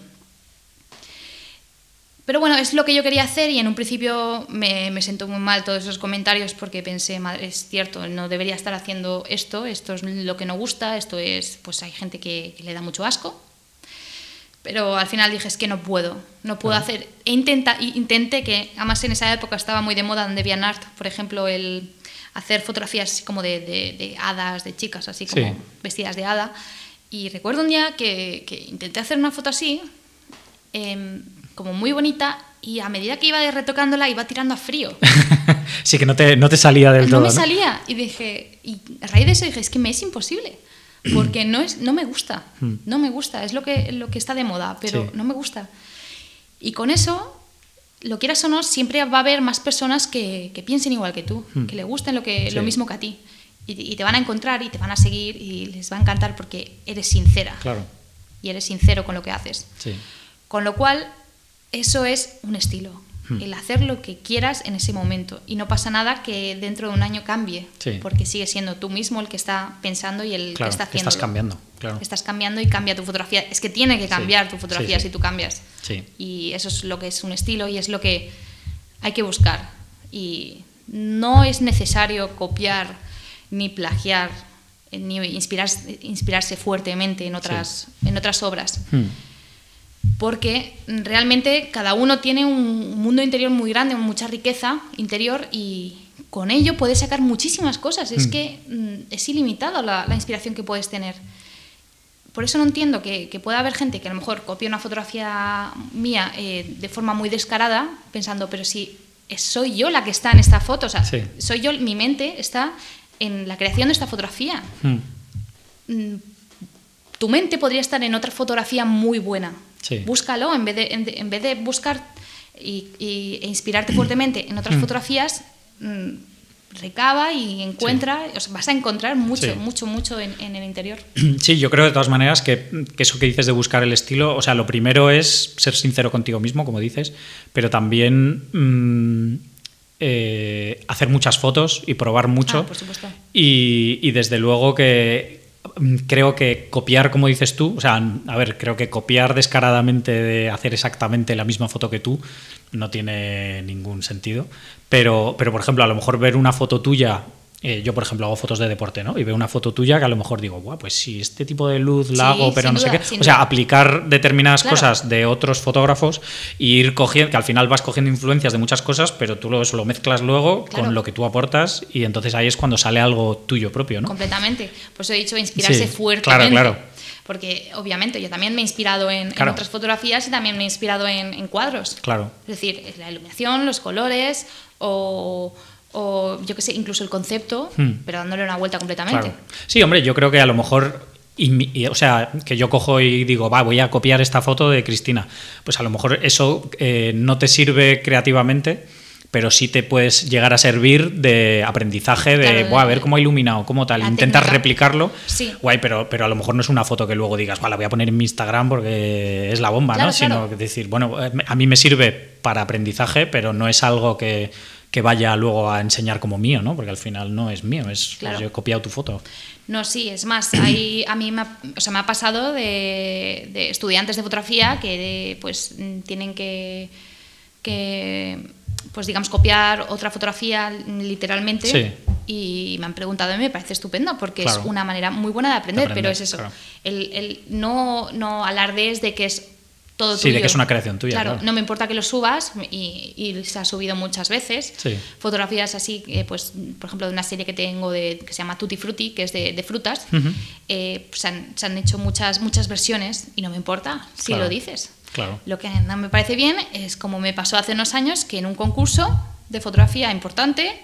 Pero bueno, es lo que yo quería hacer y en un principio me, me sentó muy mal todos esos comentarios porque pensé, madre, es cierto, no debería estar haciendo esto, esto es lo que no gusta, esto es, pues hay gente que, que le da mucho asco. Pero al final dije, es que no puedo, no puedo ah. hacer. E intenta, intenté que, además en esa época estaba muy de moda en DeviantArt, por ejemplo, el hacer fotografías como de, de, de hadas, de chicas, así como sí. vestidas de hada. Y recuerdo un día que, que intenté hacer una foto así, eh, como muy bonita y a medida que iba retocándola iba tirando a frío. sí, que no te, no te salía del no todo. Me ¿no? salía y dije, y a raíz de eso dije, es que me es imposible, porque no, es, no me gusta, Hmm. no me gusta, es lo que, lo que está de moda, pero Sí. no me gusta. Y con eso, lo quieras o no, siempre va a haber más personas que, que piensen igual que tú, Hmm. que le gusten lo, que, Sí. lo mismo que a ti. Y, y te van a encontrar y te van a seguir y les va a encantar porque eres sincera Claro, y eres sincero con lo que haces. sí. Con lo cual, eso es un estilo. El hacer lo que quieras en ese momento. Y no pasa nada que dentro de un año cambie, Sí. porque sigues siendo tú mismo el que está pensando y el Claro, que está haciendo. estás cambiando, claro. Estás cambiando y cambia tu fotografía. Es que tiene que cambiar Sí, tu fotografía sí, si tú cambias. Sí. Y eso es lo que es un estilo y es lo que hay que buscar. Y no es necesario copiar ni plagiar eh, ni inspirarse, inspirarse fuertemente en otras, en otras obras Hmm. Porque realmente cada uno tiene un mundo interior muy grande, mucha riqueza interior y con ello puedes sacar muchísimas cosas. Es Mm. que mm, es ilimitado la, la, inspiración que puedes tener. Por eso no entiendo que, que, pueda haber gente que a lo mejor copie una fotografía mía eh, de forma muy descarada, pensando, pero si soy yo la que está en esta foto, o sea, sí. soy yo, mi mente está en la creación de esta fotografía. Hmm. Tu mente podría estar en otra fotografía muy buena, Sí. Búscalo en vez de, en, en vez de buscar y, y, e inspirarte fuertemente en otras Mm. fotografías, mmm, recaba y encuentra, Sí. o sea, vas a encontrar mucho, Sí. mucho, mucho en, en, el interior. Sí, yo creo de todas maneras que, que, eso que dices de buscar el estilo, o sea, lo primero es ser sincero contigo mismo, como dices, pero también mmm, eh, hacer muchas fotos y probar mucho. Ah, por supuesto. Y, y desde luego que creo que copiar, como dices tú, o sea, a ver, creo que copiar descaradamente de hacer exactamente la misma foto que tú no tiene ningún sentido. Pero, pero por ejemplo, a lo mejor ver una foto tuya eh, yo, por ejemplo, hago fotos de deporte, ¿no? Y veo una foto tuya que a lo mejor digo, Buah, pues si este tipo de luz la hago, pero no sé qué. O sea, aplicar determinadas cosas de otros fotógrafos e ir cogiendo, que al final vas cogiendo influencias de muchas cosas, pero tú eso lo mezclas luego con lo que tú aportas y entonces ahí es cuando sale algo tuyo propio, ¿no? Completamente. Pues he dicho inspirarse fuertemente. Claro, claro. Porque obviamente yo también me he inspirado en, otras fotografías y también me he inspirado en, cuadros. Claro. Es decir, la iluminación, los colores o, yo qué sé, incluso el concepto, hmm. pero dándole una vuelta completamente. Sí, hombre, yo creo que a lo mejor o sea, que yo cojo y digo, va, voy a copiar esta foto de Cristina. Pues a lo mejor eso eh, no te sirve creativamente, pero sí te puedes llegar a servir de aprendizaje, de, a ver cómo ha iluminado, cómo tal. Intentas replicarlo, sí. guay, pero, pero a lo mejor no es una foto que luego digas, la voy a poner en mi Instagram porque es la bomba, ¿no? Sino decir, bueno, eh, a mí me sirve para aprendizaje, pero no es algo que, vaya luego a enseñar como mío, ¿no? Porque al final no es mío, es pues yo he copiado tu foto. No, sí, es más, hay, a mí me ha, o sea, me ha pasado de, estudiantes de fotografía que pues tienen que, que pues digamos, copiar otra fotografía literalmente. Y me han preguntado y me parece estupendo porque es una manera muy buena de aprender, pero es eso. El, el, no, no alardes de que es todo sí, de que es una creación tuya. Claro, no me importa que lo subas y, y, se ha subido muchas veces. Fotografías así, pues por ejemplo, de una serie que tengo de, que se llama Tutti Frutti, que es de, de frutas, eh, pues, se, han, se, han, hecho muchas, muchas versiones y no me importa si lo dices. Lo que no me parece bien es como me pasó hace unos años que en un concurso de fotografía importante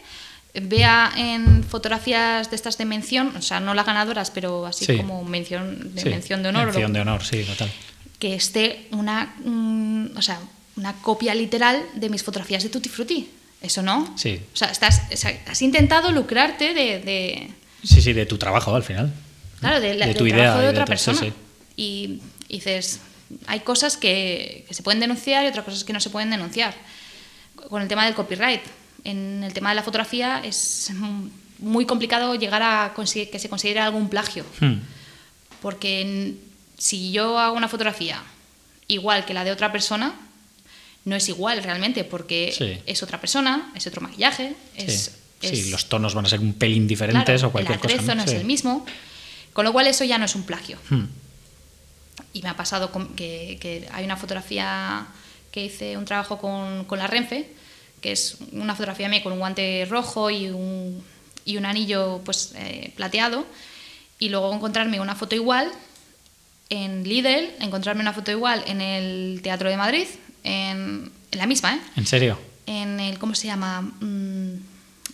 vea en fotografías de estas de mención, o sea, no las ganadoras, pero así como mención de, mención de honor. Mención de honor, sí, total. Que esté una, mm, o sea, una copia literal de mis fotografías de Tutti Frutti. Eso no. Sí. O sea, estás, has intentado lucrarte de, Sí, sí, de tu trabajo al final. Claro, de, la, tu idea de otra persona. Y dices, hay cosas que, se pueden denunciar y otras cosas que no se pueden denunciar. Con el tema del copyright, en el tema de la fotografía es muy complicado llegar a que se considere algún plagio. Hmm. Porque si yo hago una fotografía igual que la de otra persona, no es igual realmente, porque es otra persona, es otro maquillaje, es, sí. los tonos van a ser un pelín diferentes o cualquier el cosa. no es el mismo, con lo cual eso ya no es un plagio. Hmm. Y me ha pasado que, hay una fotografía que hice un trabajo con, con, la Renfe, que es una fotografía mía con un guante rojo y un, y un anillo pues, eh, plateado, y luego encontrarme una foto igual en Lidl, encontrarme una foto igual en el Teatro de Madrid, en, en la misma, ¿eh? ¿En serio? En el, ¿cómo se llama? Mm,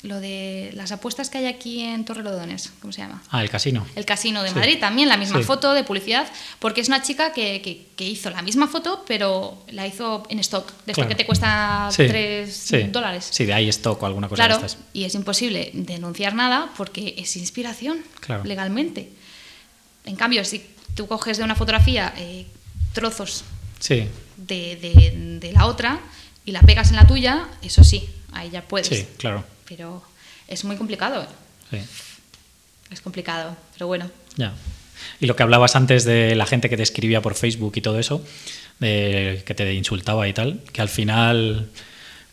lo de las apuestas que hay aquí en Torrelodones, ¿cómo se llama? Ah, el casino. El casino de Madrid, también la misma foto de publicidad, porque es una chica que, que, hizo la misma foto, pero la hizo en stock, de esto que te cuesta 3 dólares. Sí, de ahí stock o alguna cosa claro, de estas. Y es imposible denunciar nada porque es inspiración legalmente. En cambio, si tú coges de una fotografía eh, trozos de, de, de la otra y la pegas en la tuya, eso sí, ahí ya puedes. Sí, claro pero es muy complicado. Sí. Es complicado, pero bueno. Ya. Y lo que hablabas antes de la gente que te escribía por Facebook y todo eso, de, que te insultaba y tal, que al final,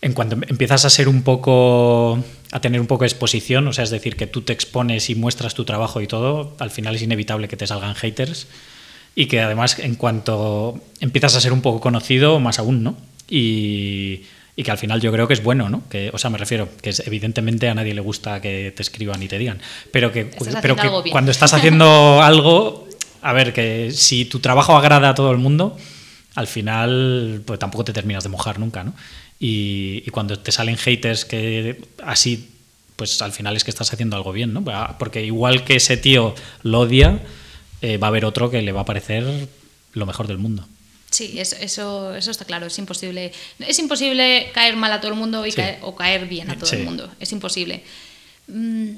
en cuanto empiezas a ser un poco, a tener un poco de exposición, o sea, es decir, que tú te expones y muestras tu trabajo y todo, al final es inevitable que te salgan haters y que además en cuanto empiezas a ser un poco conocido, más aún, ¿no? Y y que al final yo creo que es bueno, ¿no? Que, o sea, me refiero, que es, evidentemente a nadie le gusta que te escriban y te digan, pero que, pero que cuando estás haciendo algo, a ver, que si tu trabajo agrada a todo el mundo, al final pues tampoco te terminas de mojar nunca, ¿no? Y, cuando te salen haters que así, pues al final es que estás haciendo algo bien, ¿no? Porque igual que ese tío lo odia, eh, va a haber otro que le va a parecer lo mejor del mundo. Sí, eso, eso, eso, está claro, es imposible. Es imposible caer mal a todo el mundo y caer, o caer bien a todo el mundo, es imposible. Mm,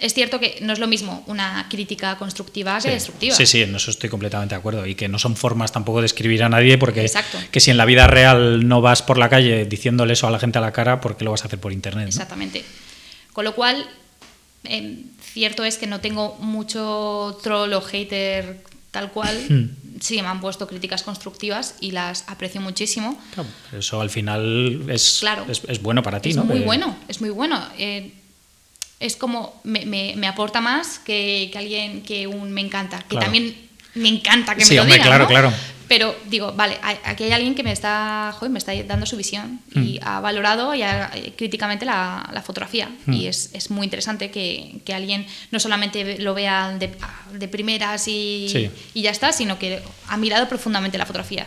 es cierto que no es lo mismo una crítica constructiva que destructiva. Sí, sí, en eso estoy completamente de acuerdo. Y que no son formas tampoco de escribir a nadie, porque que si en la vida real no vas por la calle diciéndole eso a la gente a la cara, ¿por qué lo vas a hacer por internet? Exactamente. Con lo cual, em, cierto es que no tengo mucho troll o hater tal cual. Hmm sí me han puesto críticas constructivas y las aprecio muchísimo. eso al final es, es, bueno para ti, es ¿no? Muy bueno, es muy bueno. Eh, es como me, me, me aporta más que, que, alguien que un me encanta, que Claro. también me encanta que me lo hombre, digan, claro, ¿no? claro. Pero digo, vale, aquí hay alguien que me está, joder, me está dando su visión y Mm. ha valorado y ha- eh, críticamente la, la fotografía. Mm. Y es, es muy interesante que, que alguien no solamente lo vea de, de primeras y, Sí. y ya está, sino que ha mirado profundamente la fotografía.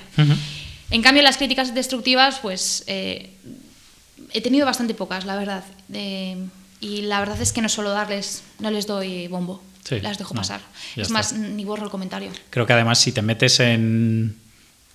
En cambio, las críticas destructivas, pues eh, he tenido bastante pocas, la verdad. De- y la verdad es que no suelo darles, no les doy bombo, Sí, las dejo no, pasar. Es está. más, ni borro el comentario. Creo que además si te metes en,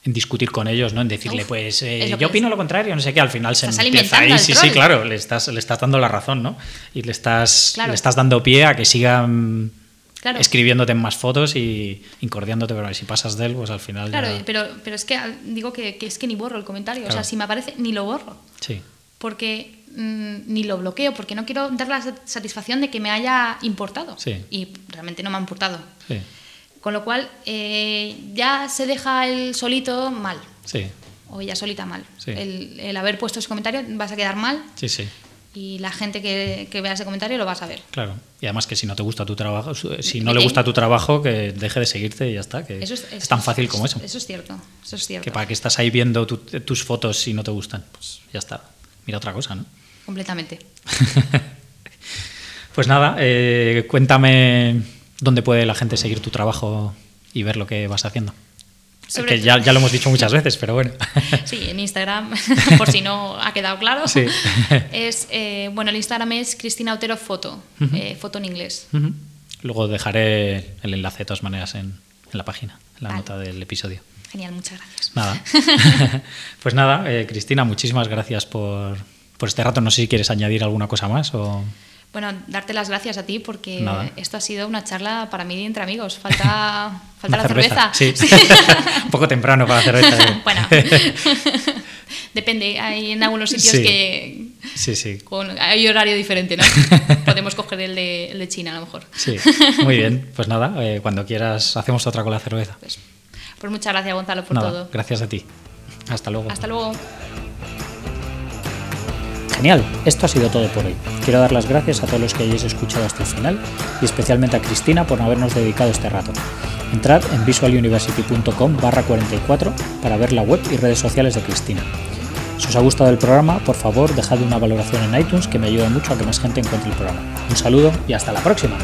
en discutir con ellos, ¿no? En decirle, Uf, pues eh, yo opino es. lo contrario, no sé qué, al final se empieza ahí. Sí, sí, claro, le estás, le estás dando la razón, ¿no? Y le estás, Claro. le estás dando pie a que sigan Claro. escribiéndote en más fotos y incordiándote, pero si pasas de él, pues al final Claro, ya- pero, pero es que al- digo que, que es que ni borro el comentario. O sea, si me aparece, ni lo borro. Sí, Porque mm, ni lo bloqueo, porque no quiero dar la sat- satisfacción de que me haya importado. Sí. Y realmente no me ha importado. sí, Con lo cual, eh, ya se deja el solito mal. sí, O ella solita mal. El, el haber puesto ese comentario vas a quedar mal sí, sí. y la gente que, que vea ese comentario lo va a saber. Claro. Y además que si no te gusta tu trabajo, si no ¿Y le qué? gusta tu trabajo, que deje de seguirte y ya está. Que Eso es, tan fácil como eso. Eso es cierto. Eso es cierto. Que para que estás ahí viendo tu- tus fotos si no te gustan, pues ya está. Otra cosa, ¿no? Completamente. Pues nada, eh, cuéntame dónde puede la gente seguir tu trabajo y ver lo que vas haciendo. Sobre que ya, ya lo hemos dicho muchas veces, pero bueno. Sí, en Instagram, por si no ha quedado claro. Sí. Es, eh, bueno, el Instagram es Cristina Otero Foto, eh, foto en inglés. Luego dejaré el enlace de todas maneras en, en la página, en la Vale. nota del episodio. Genial, muchas gracias. Nada. pues nada, eh, Cristina, muchísimas gracias por, por este rato. No sé si quieres añadir alguna cosa más o... Bueno, darte las gracias a ti porque Nada. esto ha sido una charla para mí entre amigos. Falta, falta la cerveza. Sí. Un poco temprano para la cerveza. eh. bueno, depende. Hay en algunos sitios Sí. que Sí, sí. con, hay horario diferente, ¿no? Podemos coger el de, el de China a lo mejor. Sí, muy bien. Pues nada, eh, cuando quieras hacemos otra con la cerveza. Pues, pues muchas gracias, Gonzalo, por Nada, todo. gracias a ti. Hasta luego. Hasta luego. Genial, esto ha sido todo por hoy. Quiero dar las gracias a todos los que hayáis escuchado hasta el final y especialmente a Cristina por habernos dedicado este rato. Entrad en visualuniversity.com barra 44 para ver la web y redes sociales de Cristina. Si os ha gustado el programa, por favor dejad una valoración en iTunes que me ayuda mucho a que más gente encuentre el programa. Un saludo y hasta la próxima.